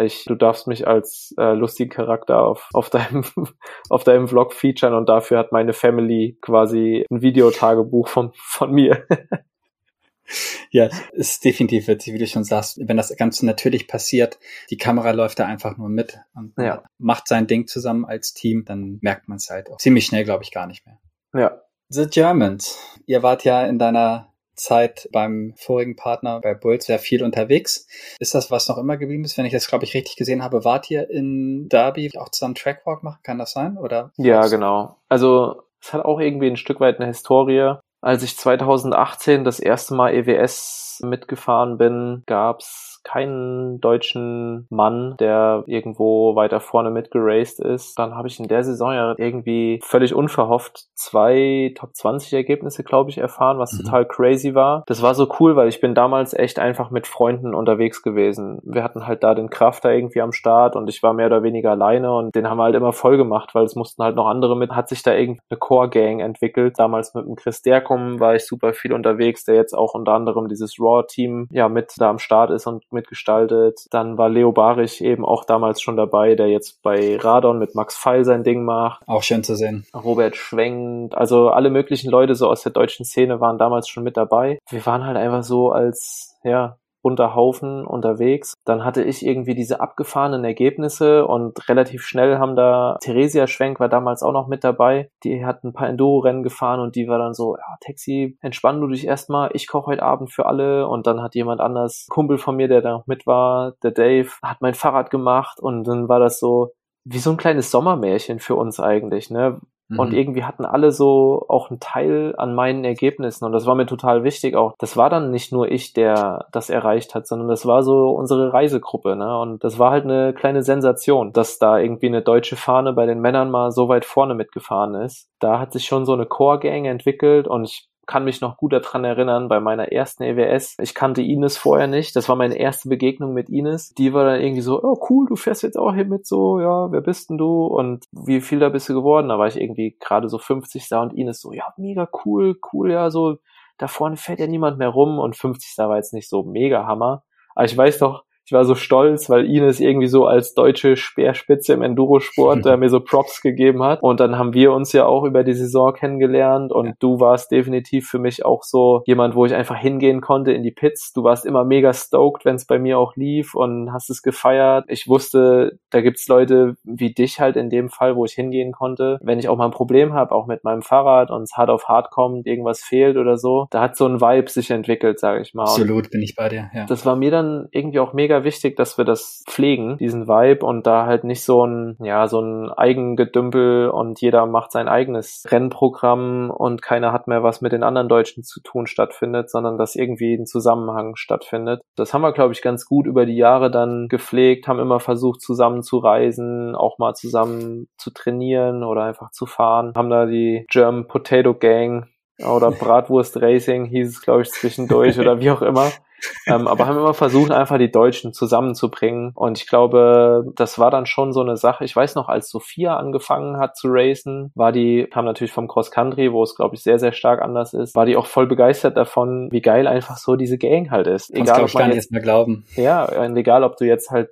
ich, du darfst mich als äh, lustigen Charakter auf, auf deinem auf deinem Vlog featuren und dafür hat meine Family quasi ein Videotagebuch von von mir. ja, ist definitiv witzig, wie du schon sagst, wenn das Ganze natürlich passiert, die Kamera läuft da einfach nur mit und ja. macht sein Ding zusammen als Team, dann merkt man es halt auch ziemlich schnell, glaube ich, gar nicht mehr. Ja. The Germans. Ihr wart ja in deiner Zeit beim vorigen Partner bei Bulls sehr viel unterwegs. Ist das, was noch immer geblieben ist? Wenn ich das, glaube ich, richtig gesehen habe, wart ihr in Derby auch zusammen Trackwalk machen? Kann das sein? Oder? Ja, genau. Also, es hat auch irgendwie ein Stück weit eine Historie. Als ich 2018 das erste Mal EWS mitgefahren bin, gab's keinen deutschen Mann, der irgendwo weiter vorne mitgeraced ist. Dann habe ich in der Saison ja irgendwie völlig unverhofft zwei Top 20 Ergebnisse, glaube ich, erfahren, was mhm. total crazy war. Das war so cool, weil ich bin damals echt einfach mit Freunden unterwegs gewesen. Wir hatten halt da den Krafter irgendwie am Start und ich war mehr oder weniger alleine und den haben wir halt immer voll gemacht, weil es mussten halt noch andere mit. Hat sich da irgendwie eine Core-Gang entwickelt. Damals mit dem Chris Derkum war ich super viel unterwegs, der jetzt auch unter anderem dieses Raw-Team ja mit da am Start ist und mitgestaltet. Dann war Leo Barich eben auch damals schon dabei, der jetzt bei Radon mit Max Feil sein Ding macht. Auch schön zu sehen. Robert Schwenk, also alle möglichen Leute so aus der deutschen Szene waren damals schon mit dabei. Wir waren halt einfach so als, ja, bunter Haufen unterwegs. Dann hatte ich irgendwie diese abgefahrenen Ergebnisse und relativ schnell haben da Theresia Schwenk war damals auch noch mit dabei. Die hat ein paar Enduro-Rennen gefahren und die war dann so, ja, Taxi, entspann du dich erstmal, ich koche heute Abend für alle und dann hat jemand anders, Kumpel von mir, der da noch mit war, der Dave, hat mein Fahrrad gemacht und dann war das so, wie so ein kleines Sommermärchen für uns eigentlich, ne? Und mhm. irgendwie hatten alle so auch einen Teil an meinen Ergebnissen und das war mir total wichtig auch. Das war dann nicht nur ich, der das erreicht hat, sondern das war so unsere Reisegruppe, ne? Und das war halt eine kleine Sensation, dass da irgendwie eine deutsche Fahne bei den Männern mal so weit vorne mitgefahren ist. Da hat sich schon so eine Core-Gang entwickelt und ich kann mich noch gut daran erinnern, bei meiner ersten EWS. Ich kannte Ines vorher nicht. Das war meine erste Begegnung mit Ines. Die war dann irgendwie so, oh cool, du fährst jetzt auch hier mit so, ja, wer bist denn du? Und wie viel da bist du geworden? Da war ich irgendwie gerade so 50 da und Ines so, ja, mega cool, cool, ja, so, da vorne fährt ja niemand mehr rum und 50 da war jetzt nicht so mega Hammer. Aber ich weiß doch, ich war so stolz, weil Ines irgendwie so als deutsche Speerspitze im Endurosport äh, mir so Props gegeben hat. Und dann haben wir uns ja auch über die Saison kennengelernt und ja. du warst definitiv für mich auch so jemand, wo ich einfach hingehen konnte in die Pits. Du warst immer mega stoked, wenn es bei mir auch lief und hast es gefeiert. Ich wusste, da gibt's Leute wie dich halt in dem Fall, wo ich hingehen konnte. Wenn ich auch mal ein Problem habe, auch mit meinem Fahrrad und es hart auf hart kommt, irgendwas fehlt oder so, da hat so ein Vibe sich entwickelt, sage ich mal. Absolut, und bin ich bei dir, ja. Das war mir dann irgendwie auch mega mega wichtig, dass wir das pflegen, diesen Vibe und da halt nicht so ein, ja, so ein Eigengedümpel und jeder macht sein eigenes Rennprogramm und keiner hat mehr was mit den anderen Deutschen zu tun stattfindet, sondern dass irgendwie ein Zusammenhang stattfindet. Das haben wir, glaube ich, ganz gut über die Jahre dann gepflegt, haben immer versucht, zusammen zu reisen, auch mal zusammen zu trainieren oder einfach zu fahren, haben da die German Potato Gang oder Bratwurst Racing hieß es, glaube ich, zwischendurch oder wie auch immer ähm, aber haben immer versucht, einfach die Deutschen zusammenzubringen. Und ich glaube, das war dann schon so eine Sache. Ich weiß noch, als Sophia angefangen hat zu racen, war die, kam natürlich vom Cross Country, wo es, glaube ich, sehr, sehr stark anders ist, war die auch voll begeistert davon, wie geil einfach so diese Gang halt ist. Egal, Kannst, ob man jetzt, mehr glauben. Ja, egal, ob du jetzt halt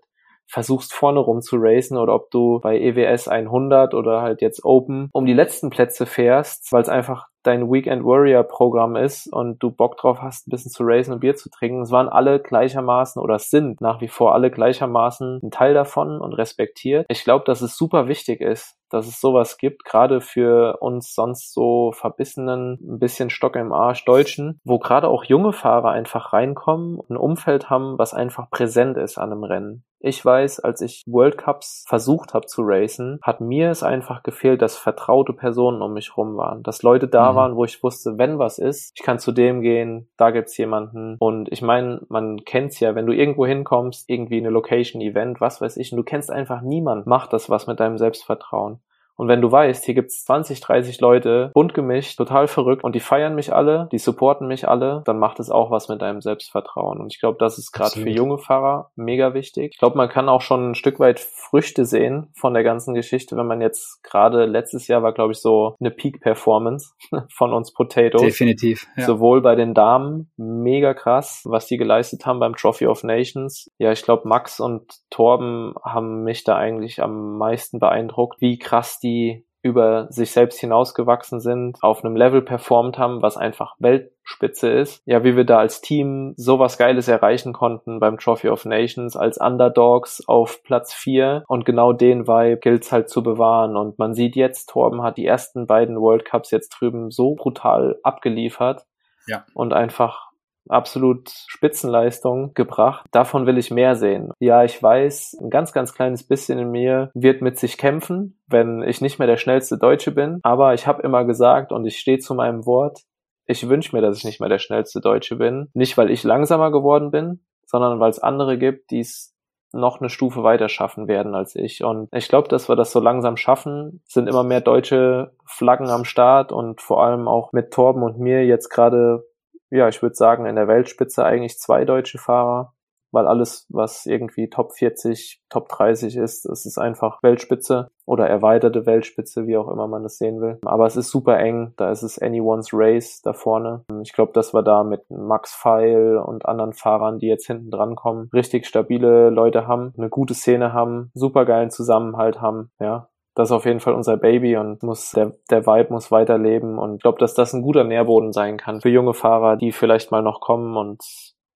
versuchst vorne rum zu racen oder ob du bei EWS 100 oder halt jetzt Open um die letzten Plätze fährst, weil es einfach dein Weekend Warrior Programm ist und du Bock drauf hast, ein bisschen zu racen und Bier zu trinken. Es waren alle gleichermaßen oder sind nach wie vor alle gleichermaßen ein Teil davon und respektiert. Ich glaube, dass es super wichtig ist, dass es sowas gibt, gerade für uns sonst so verbissenen, ein bisschen Stock im Arsch Deutschen, wo gerade auch junge Fahrer einfach reinkommen, ein Umfeld haben, was einfach präsent ist an einem Rennen. Ich weiß, als ich World Cups versucht habe zu racen, hat mir es einfach gefehlt, dass vertraute Personen um mich rum waren, dass Leute da mhm. waren, wo ich wusste, wenn was ist, ich kann zu dem gehen, da gibt's jemanden. Und ich meine, man kennt's ja, wenn du irgendwo hinkommst, irgendwie eine Location, Event, was weiß ich, und du kennst einfach niemand, macht das was mit deinem Selbstvertrauen. Und wenn du weißt, hier gibt's 20, 30 Leute, bunt gemischt, total verrückt und die feiern mich alle, die supporten mich alle, dann macht es auch was mit deinem Selbstvertrauen. Und ich glaube, das ist gerade für junge Fahrer mega wichtig. Ich glaube, man kann auch schon ein Stück weit Früchte sehen von der ganzen Geschichte, wenn man jetzt gerade letztes Jahr war, glaube ich, so eine Peak-Performance von uns Potatoes. Definitiv. Ja. Sowohl bei den Damen mega krass, was die geleistet haben beim Trophy of Nations. Ja, ich glaube, Max und Torben haben mich da eigentlich am meisten beeindruckt, wie krass die die über sich selbst hinausgewachsen sind, auf einem Level performt haben, was einfach Weltspitze ist. Ja, wie wir da als Team sowas Geiles erreichen konnten beim Trophy of Nations als Underdogs auf Platz 4 und genau den Vibe gilt's halt zu bewahren und man sieht jetzt, Torben hat die ersten beiden World Cups jetzt drüben so brutal abgeliefert ja. und einfach absolut Spitzenleistung gebracht. Davon will ich mehr sehen. Ja, ich weiß, ein ganz, ganz kleines bisschen in mir wird mit sich kämpfen, wenn ich nicht mehr der schnellste Deutsche bin. Aber ich habe immer gesagt und ich stehe zu meinem Wort, ich wünsche mir, dass ich nicht mehr der schnellste Deutsche bin. Nicht, weil ich langsamer geworden bin, sondern weil es andere gibt, die es noch eine Stufe weiter schaffen werden als ich. Und ich glaube, dass wir das so langsam schaffen. Sind immer mehr deutsche Flaggen am Start und vor allem auch mit Torben und mir jetzt gerade ja, ich würde sagen, in der Weltspitze eigentlich zwei deutsche Fahrer, weil alles, was irgendwie Top 40, Top 30 ist, das ist einfach Weltspitze oder erweiterte Weltspitze, wie auch immer man das sehen will. Aber es ist super eng, da ist es anyone's race da vorne. Ich glaube, dass wir da mit Max Feil und anderen Fahrern, die jetzt hinten dran kommen, richtig stabile Leute haben, eine gute Szene haben, super geilen Zusammenhalt haben, ja das ist auf jeden Fall unser Baby und muss der, der Vibe muss weiterleben und ich glaube, dass das ein guter Nährboden sein kann für junge Fahrer, die vielleicht mal noch kommen und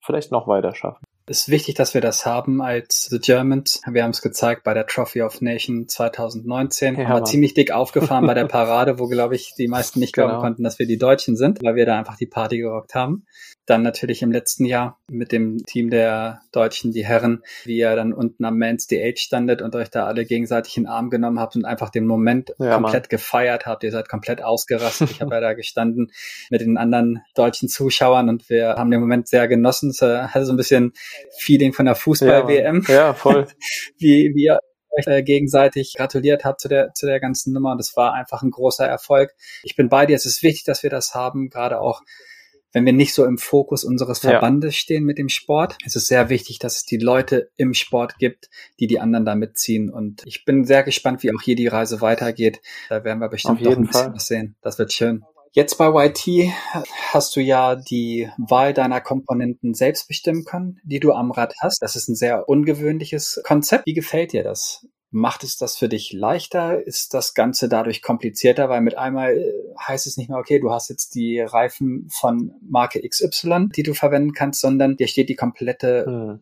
vielleicht noch weiter schaffen. Es ist wichtig, dass wir das haben als The Germans. Wir haben es gezeigt bei der Trophy of Nation 2019. Ja, haben wir ziemlich dick aufgefahren bei der Parade, wo, glaube ich, die meisten nicht glauben genau. konnten, dass wir die Deutschen sind, weil wir da einfach die Party gerockt haben. Dann natürlich im letzten Jahr mit dem Team der Deutschen, die Herren, wie ihr dann unten am Man's DH standet und euch da alle gegenseitig in den Arm genommen habt und einfach den Moment ja, komplett Mann. gefeiert habt. Ihr seid komplett ausgerastet. ich habe ja da gestanden mit den anderen deutschen Zuschauern und wir haben den Moment sehr genossen. Es hatte so ein bisschen Feeling von der Fußball-WM. Ja, ja, voll. wie, wie ihr euch äh, gegenseitig gratuliert habt zu der, zu der ganzen Nummer. Und das war einfach ein großer Erfolg. Ich bin bei dir. Es ist wichtig, dass wir das haben, gerade auch wenn wir nicht so im Fokus unseres Verbandes ja. stehen mit dem Sport, ist es sehr wichtig, dass es die Leute im Sport gibt, die die anderen da mitziehen. Und ich bin sehr gespannt, wie auch hier die Reise weitergeht. Da werden wir bestimmt noch ein bisschen was sehen. Das wird schön. Jetzt bei YT hast du ja die Wahl deiner Komponenten selbst bestimmen können, die du am Rad hast. Das ist ein sehr ungewöhnliches Konzept. Wie gefällt dir das? Macht es das für dich leichter? Ist das Ganze dadurch komplizierter? Weil mit einmal äh, heißt es nicht mehr, okay, du hast jetzt die Reifen von Marke XY, die du verwenden kannst, sondern dir steht die komplette hm.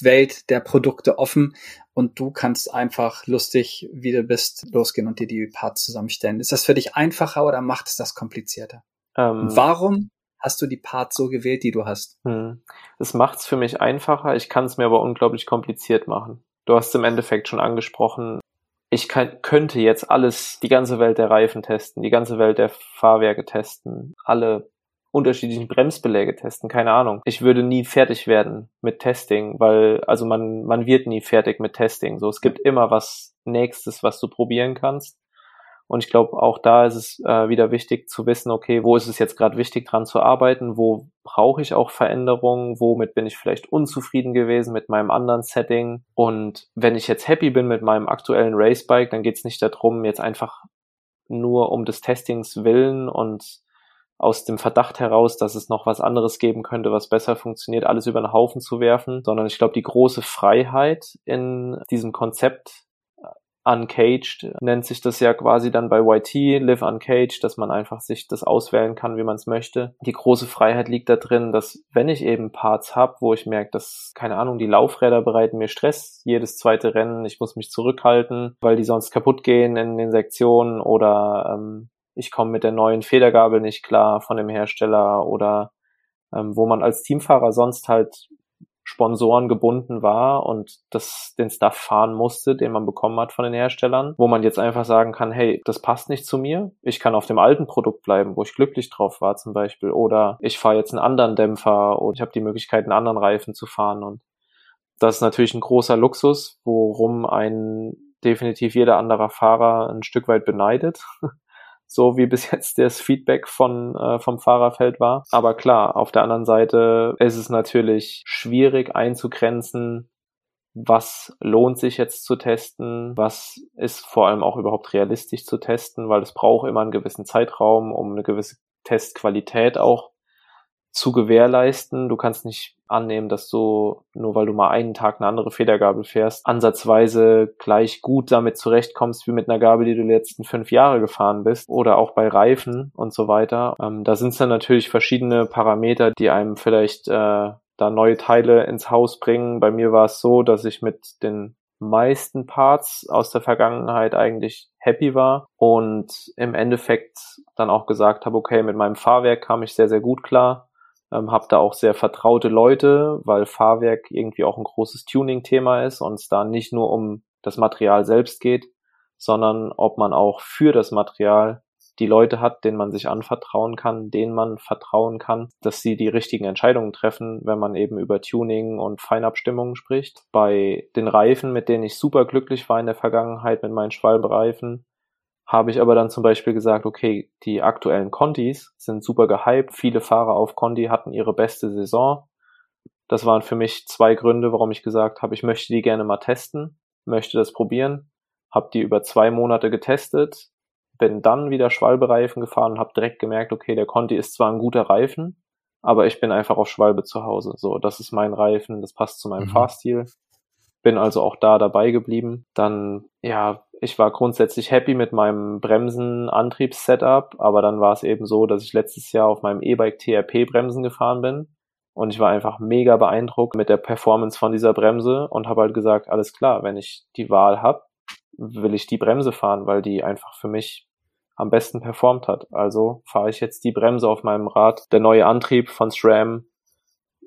Welt der Produkte offen und du kannst einfach lustig, wie du bist, losgehen und dir die Parts zusammenstellen. Ist das für dich einfacher oder macht es das komplizierter? Ähm, Warum hast du die Parts so gewählt, die du hast? Hm. Es macht es für mich einfacher, ich kann es mir aber unglaublich kompliziert machen. Du hast im Endeffekt schon angesprochen, ich kann, könnte jetzt alles, die ganze Welt der Reifen testen, die ganze Welt der Fahrwerke testen, alle unterschiedlichen Bremsbeläge testen, keine Ahnung. Ich würde nie fertig werden mit Testing, weil, also man, man wird nie fertig mit Testing. So, es gibt immer was Nächstes, was du probieren kannst. Und ich glaube, auch da ist es äh, wieder wichtig zu wissen, okay, wo ist es jetzt gerade wichtig dran zu arbeiten, wo brauche ich auch Veränderungen, womit bin ich vielleicht unzufrieden gewesen mit meinem anderen Setting. Und wenn ich jetzt happy bin mit meinem aktuellen Racebike, dann geht es nicht darum, jetzt einfach nur um des Testings willen und aus dem Verdacht heraus, dass es noch was anderes geben könnte, was besser funktioniert, alles über den Haufen zu werfen, sondern ich glaube, die große Freiheit in diesem Konzept Uncaged nennt sich das ja quasi dann bei YT, Live Uncaged, dass man einfach sich das auswählen kann, wie man es möchte. Die große Freiheit liegt da drin, dass wenn ich eben Parts habe, wo ich merke, dass, keine Ahnung, die Laufräder bereiten mir Stress, jedes zweite Rennen, ich muss mich zurückhalten, weil die sonst kaputt gehen in den Sektionen oder ähm, ich komme mit der neuen Federgabel nicht klar von dem Hersteller oder ähm, wo man als Teamfahrer sonst halt Sponsoren gebunden war und das den Stuff fahren musste, den man bekommen hat von den Herstellern, wo man jetzt einfach sagen kann, hey, das passt nicht zu mir, ich kann auf dem alten Produkt bleiben, wo ich glücklich drauf war zum Beispiel, oder ich fahre jetzt einen anderen Dämpfer oder ich habe die Möglichkeit, einen anderen Reifen zu fahren und das ist natürlich ein großer Luxus, worum ein definitiv jeder anderer Fahrer ein Stück weit beneidet. So wie bis jetzt das Feedback von, äh, vom Fahrerfeld war. Aber klar, auf der anderen Seite ist es natürlich schwierig einzugrenzen, was lohnt sich jetzt zu testen, was ist vor allem auch überhaupt realistisch zu testen, weil es braucht immer einen gewissen Zeitraum, um eine gewisse Testqualität auch zu gewährleisten. Du kannst nicht annehmen, dass du, nur weil du mal einen Tag eine andere Federgabel fährst, ansatzweise gleich gut damit zurechtkommst wie mit einer Gabel, die du die letzten fünf Jahre gefahren bist oder auch bei Reifen und so weiter. Ähm, da sind es dann natürlich verschiedene Parameter, die einem vielleicht äh, da neue Teile ins Haus bringen. Bei mir war es so, dass ich mit den meisten Parts aus der Vergangenheit eigentlich happy war und im Endeffekt dann auch gesagt habe, okay, mit meinem Fahrwerk kam ich sehr, sehr gut klar ähm, habe da auch sehr vertraute Leute, weil Fahrwerk irgendwie auch ein großes Tuning-Thema ist und es da nicht nur um das Material selbst geht, sondern ob man auch für das Material die Leute hat, denen man sich anvertrauen kann, denen man vertrauen kann, dass sie die richtigen Entscheidungen treffen, wenn man eben über Tuning und Feinabstimmungen spricht. Bei den Reifen, mit denen ich super glücklich war in der Vergangenheit mit meinen Schwalbe-Reifen, habe ich aber dann zum Beispiel gesagt, okay, die aktuellen Contis sind super gehypt. Viele Fahrer auf Conti hatten ihre beste Saison. Das waren für mich zwei Gründe, warum ich gesagt habe, ich möchte die gerne mal testen, möchte das probieren, habe die über zwei Monate getestet, bin dann wieder Schwalbe-Reifen gefahren und habe direkt gemerkt, okay, der Conti ist zwar ein guter Reifen, aber ich bin einfach auf Schwalbe zu Hause. So, das ist mein Reifen, das passt zu meinem mhm. Fahrstil. Bin also auch da dabei geblieben. Dann, ja, ich war grundsätzlich happy mit meinem Bremsen-Antriebssetup, aber dann war es eben so, dass ich letztes Jahr auf meinem E-Bike TRP-Bremsen gefahren bin und ich war einfach mega beeindruckt mit der Performance von dieser Bremse und habe halt gesagt, alles klar, wenn ich die Wahl habe, will ich die Bremse fahren, weil die einfach für mich am besten performt hat. Also fahre ich jetzt die Bremse auf meinem Rad. Der neue Antrieb von SRAM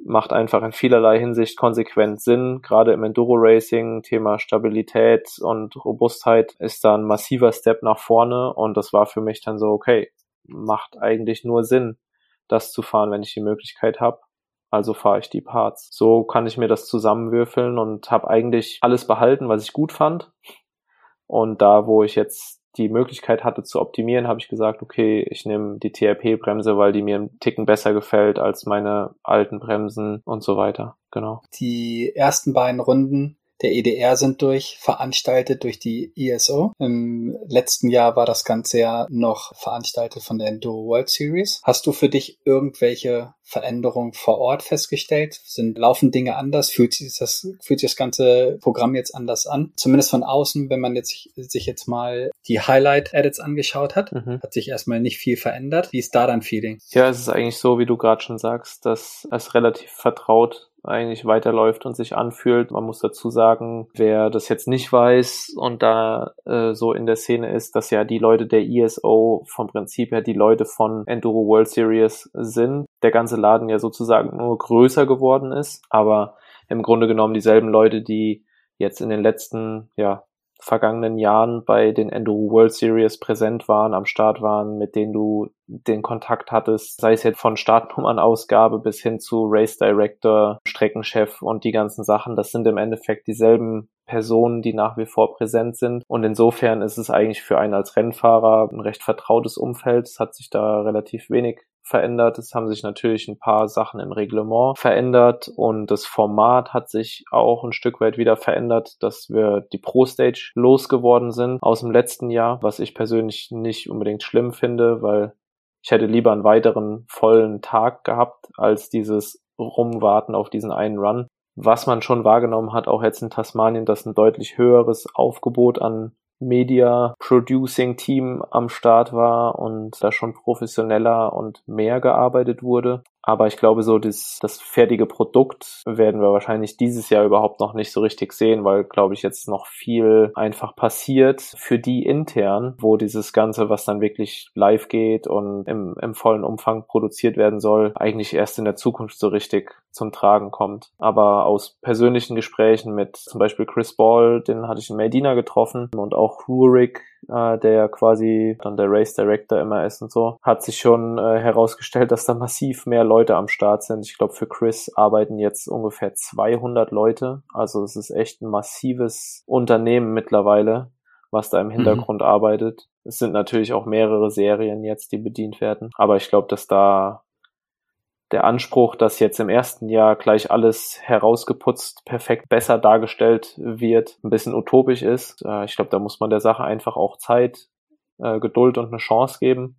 macht einfach in vielerlei Hinsicht konsequent Sinn. Gerade im Enduro Racing, Thema Stabilität und Robustheit ist da ein massiver Step nach vorne und das war für mich dann so, okay, macht eigentlich nur Sinn, das zu fahren, wenn ich die Möglichkeit habe. Also fahre ich die Parts. So kann ich mir das zusammenwürfeln und habe eigentlich alles behalten, was ich gut fand. Und da, wo ich jetzt die Möglichkeit hatte zu optimieren, habe ich gesagt, okay, ich nehme die TRP-Bremse, weil die mir einen Ticken besser gefällt als meine alten Bremsen und so weiter. Genau. Die ersten beiden Runden der EDR sind durch, veranstaltet durch die ESO. Im letzten Jahr war das Ganze ja noch veranstaltet von der Enduro World Series. Hast du für dich irgendwelche Veränderungen vor Ort festgestellt? Sind, laufen Dinge anders? Fühlt sich das, fühlt sich das ganze Programm jetzt anders an? Zumindest von außen, wenn man jetzt, sich jetzt mal die Highlight-Edits angeschaut hat, mhm. hat sich erstmal nicht viel verändert. Wie ist da dein Feeling? Ja, es ist eigentlich so, wie du gerade schon sagst, dass es relativ vertraut eigentlich weiterläuft und sich anfühlt. Man muss dazu sagen, wer das jetzt nicht weiß und da äh, so in der Szene ist, dass ja die Leute der ESO vom Prinzip her die Leute von Enduro World Series sind. Der ganze Laden ja sozusagen nur größer geworden ist, aber im Grunde genommen dieselben Leute, die jetzt in den letzten ja, vergangenen Jahren bei den Enduro World Series präsent waren, am Start waren, mit denen du den Kontakt hattest, sei es jetzt von Startnummernausgabe bis hin zu Race Director, Streckenchef und die ganzen Sachen. Das sind im Endeffekt dieselben Personen, die nach wie vor präsent sind. Und insofern ist es eigentlich für einen als Rennfahrer ein recht vertrautes Umfeld. Es hat sich da relativ wenig verändert. Es haben sich natürlich ein paar Sachen im Reglement verändert und das Format hat sich auch ein Stück weit wieder verändert, dass wir die Pro Stage losgeworden sind aus dem letzten Jahr, was ich persönlich nicht unbedingt schlimm finde, weil ich hätte lieber einen weiteren vollen Tag gehabt als dieses Rumwarten auf diesen einen Run. Was man schon wahrgenommen hat, auch jetzt in Tasmanien, dass ein deutlich höheres Aufgebot an Media Producing Team am Start war und da schon professioneller und mehr gearbeitet wurde. Aber ich glaube, so das, das fertige Produkt werden wir wahrscheinlich dieses Jahr überhaupt noch nicht so richtig sehen, weil, glaube ich, jetzt noch viel einfach passiert für die intern, wo dieses Ganze, was dann wirklich live geht und im, im vollen Umfang produziert werden soll, eigentlich erst in der Zukunft so richtig zum Tragen kommt. Aber aus persönlichen Gesprächen mit zum Beispiel Chris Ball, den hatte ich in Medina getroffen und auch Rurik, äh, der quasi dann der Race Director immer ist und so, hat sich schon äh, herausgestellt, dass da massiv mehr Leute am Start sind. Ich glaube, für Chris arbeiten jetzt ungefähr 200 Leute. Also es ist echt ein massives Unternehmen mittlerweile, was da im mhm. Hintergrund mhm. arbeitet. Es sind natürlich auch mehrere Serien jetzt, die bedient werden. Aber ich glaube, dass da der Anspruch, dass jetzt im ersten Jahr gleich alles herausgeputzt, perfekt besser dargestellt wird, ein bisschen utopisch ist. Äh, ich glaube, da muss man der Sache einfach auch Zeit, äh, Geduld und eine Chance geben.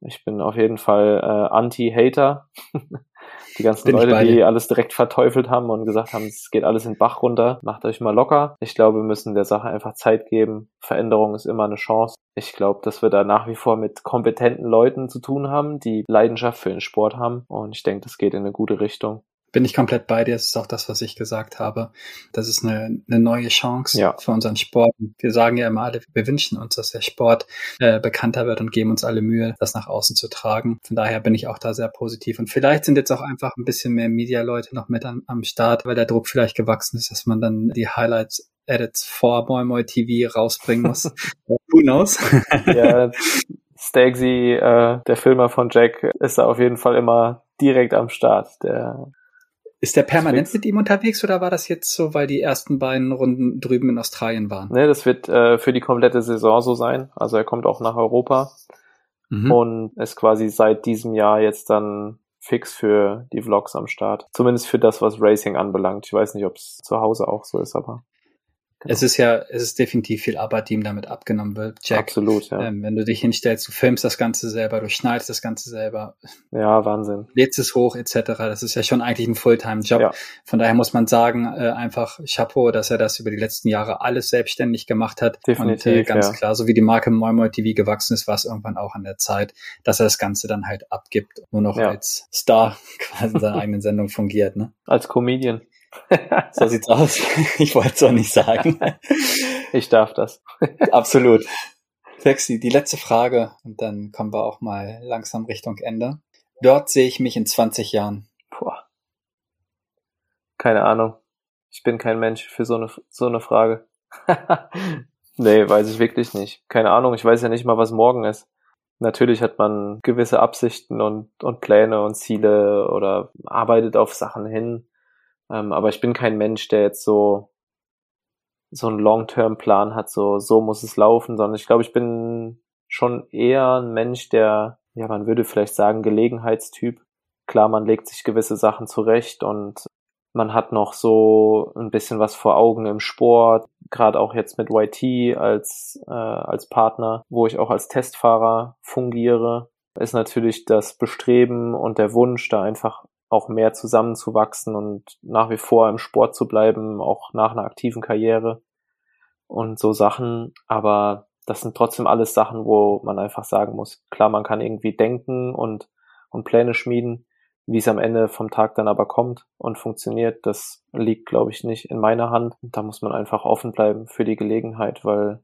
Ich bin auf jeden Fall äh, Anti-Hater. Die ganzen Bin Leute, die alles direkt verteufelt haben und gesagt haben, es geht alles in den Bach runter, macht euch mal locker. Ich glaube, wir müssen der Sache einfach Zeit geben. Veränderung ist immer eine Chance. Ich glaube, dass wir da nach wie vor mit kompetenten Leuten zu tun haben, die Leidenschaft für den Sport haben. Und ich denke, das geht in eine gute Richtung bin ich komplett bei dir. Das ist auch das, was ich gesagt habe. Das ist eine, eine neue Chance ja. für unseren Sport. Wir sagen ja immer alle, wir wünschen uns, dass der Sport äh, bekannter wird und geben uns alle Mühe, das nach außen zu tragen. Von daher bin ich auch da sehr positiv. Und vielleicht sind jetzt auch einfach ein bisschen mehr Media-Leute noch mit am, am Start, weil der Druck vielleicht gewachsen ist, dass man dann die Highlights Edits vor Moi Moi TV rausbringen muss. Who knows? ja, Stagsy, äh, der Filmer von Jack, ist da auf jeden Fall immer direkt am Start. Der ist der permanent mit ihm unterwegs oder war das jetzt so, weil die ersten beiden Runden drüben in Australien waren? Nee, das wird äh, für die komplette Saison so sein. Also er kommt auch nach Europa mhm. und ist quasi seit diesem Jahr jetzt dann fix für die Vlogs am Start. Zumindest für das, was Racing anbelangt. Ich weiß nicht, ob es zu Hause auch so ist, aber. Es ist ja, es ist definitiv viel Arbeit, die ihm damit abgenommen wird. Jack, Absolut, ja. Ähm, wenn du dich hinstellst, du filmst das Ganze selber, du schneidest das Ganze selber. Ja, Wahnsinn. Lädst es hoch, etc. Das ist ja schon eigentlich ein Fulltime-Job. Ja. Von daher muss man sagen, äh, einfach Chapeau, dass er das über die letzten Jahre alles selbstständig gemacht hat. Definitiv, Und äh, ganz ja. klar, so wie die Marke Moimo TV gewachsen ist, war es irgendwann auch an der Zeit, dass er das Ganze dann halt abgibt, nur noch ja. als Star quasi in seiner eigenen Sendung fungiert. Ne? Als Comedian so sieht's aus. Ich wollte es auch nicht sagen. Ich darf das. Absolut. Sexy, die letzte Frage und dann kommen wir auch mal langsam Richtung Ende. Dort sehe ich mich in 20 Jahren. Boah. Keine Ahnung. Ich bin kein Mensch für so eine, so eine Frage. nee, weiß ich wirklich nicht. Keine Ahnung. Ich weiß ja nicht mal, was morgen ist. Natürlich hat man gewisse Absichten und, und Pläne und Ziele oder arbeitet auf Sachen hin. Ähm, aber ich bin kein Mensch, der jetzt so so einen Long-Term-Plan hat, so so muss es laufen, sondern ich glaube, ich bin schon eher ein Mensch, der, ja, man würde vielleicht sagen, Gelegenheitstyp. Klar, man legt sich gewisse Sachen zurecht und man hat noch so ein bisschen was vor Augen im Sport, gerade auch jetzt mit YT als, äh, als Partner, wo ich auch als Testfahrer fungiere, ist natürlich das Bestreben und der Wunsch, da einfach auch mehr zusammenzuwachsen und nach wie vor im Sport zu bleiben, auch nach einer aktiven Karriere und so Sachen. Aber das sind trotzdem alles Sachen, wo man einfach sagen muss, klar, man kann irgendwie denken und, und Pläne schmieden, wie es am Ende vom Tag dann aber kommt und funktioniert, das liegt, glaube ich, nicht in meiner Hand. Da muss man einfach offen bleiben für die Gelegenheit, weil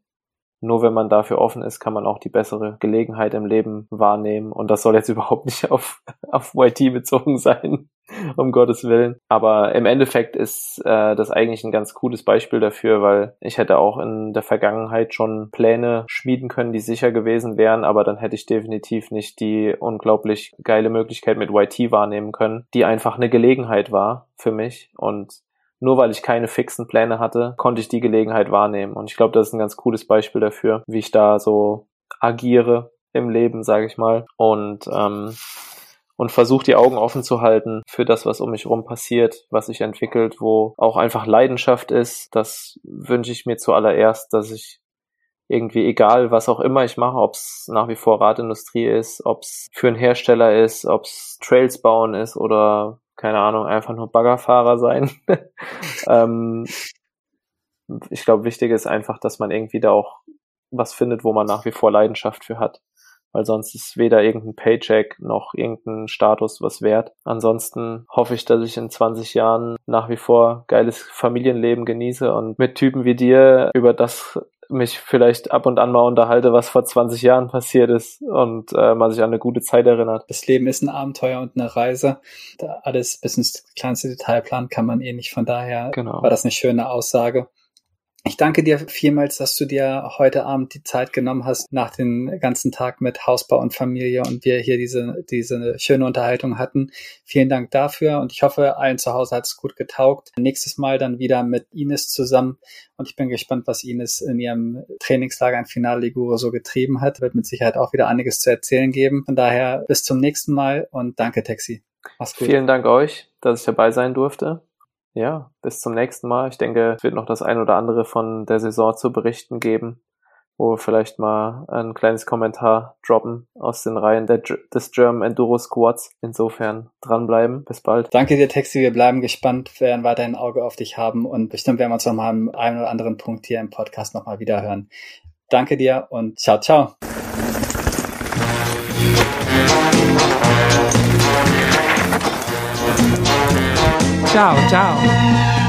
nur wenn man dafür offen ist, kann man auch die bessere Gelegenheit im Leben wahrnehmen. Und das soll jetzt überhaupt nicht auf, auf YT bezogen sein, um Gottes Willen. Aber im Endeffekt ist äh, das eigentlich ein ganz cooles Beispiel dafür, weil ich hätte auch in der Vergangenheit schon Pläne schmieden können, die sicher gewesen wären, aber dann hätte ich definitiv nicht die unglaublich geile Möglichkeit mit YT wahrnehmen können, die einfach eine Gelegenheit war für mich. Und nur weil ich keine fixen Pläne hatte, konnte ich die Gelegenheit wahrnehmen. Und ich glaube, das ist ein ganz cooles Beispiel dafür, wie ich da so agiere im Leben, sage ich mal. Und ähm, und versuche die Augen offen zu halten für das, was um mich rum passiert, was sich entwickelt, wo auch einfach Leidenschaft ist. Das wünsche ich mir zuallererst, dass ich irgendwie egal, was auch immer ich mache, ob es nach wie vor Radindustrie ist, ob es für einen Hersteller ist, ob es Trails bauen ist oder keine Ahnung, einfach nur Baggerfahrer sein. ähm, ich glaube, wichtig ist einfach, dass man irgendwie da auch was findet, wo man nach wie vor Leidenschaft für hat. Weil sonst ist weder irgendein Paycheck noch irgendein Status was wert. Ansonsten hoffe ich, dass ich in 20 Jahren nach wie vor geiles Familienleben genieße und mit Typen wie dir über das mich vielleicht ab und an mal unterhalte, was vor 20 Jahren passiert ist und äh, man sich an eine gute Zeit erinnert. Das Leben ist ein Abenteuer und eine Reise. Da alles bis ins kleinste Detail planen kann man eh nicht. Von daher genau. war das eine schöne Aussage. Ich danke dir vielmals, dass du dir heute Abend die Zeit genommen hast, nach dem ganzen Tag mit Hausbau und Familie und wir hier diese, diese schöne Unterhaltung hatten. Vielen Dank dafür und ich hoffe, allen zu Hause hat es gut getaugt. Nächstes Mal dann wieder mit Ines zusammen und ich bin gespannt, was Ines in ihrem Trainingslager in Finale Ligure so getrieben hat. Wird mit Sicherheit auch wieder einiges zu erzählen geben. Von daher bis zum nächsten Mal und danke, Taxi. Mach's gut. Vielen Dank euch, dass ich dabei sein durfte ja, bis zum nächsten Mal. Ich denke, es wird noch das ein oder andere von der Saison zu berichten geben, wo wir vielleicht mal ein kleines Kommentar droppen aus den Reihen der, des German Enduro Squads. Insofern dranbleiben. Bis bald. Danke dir, Texi. Wir bleiben gespannt, werden weiterhin ein Auge auf dich haben und bestimmt werden wir uns noch mal am einen oder anderen Punkt hier im Podcast noch mal wieder hören. Danke dir und ciao, ciao. Ciao, ciao.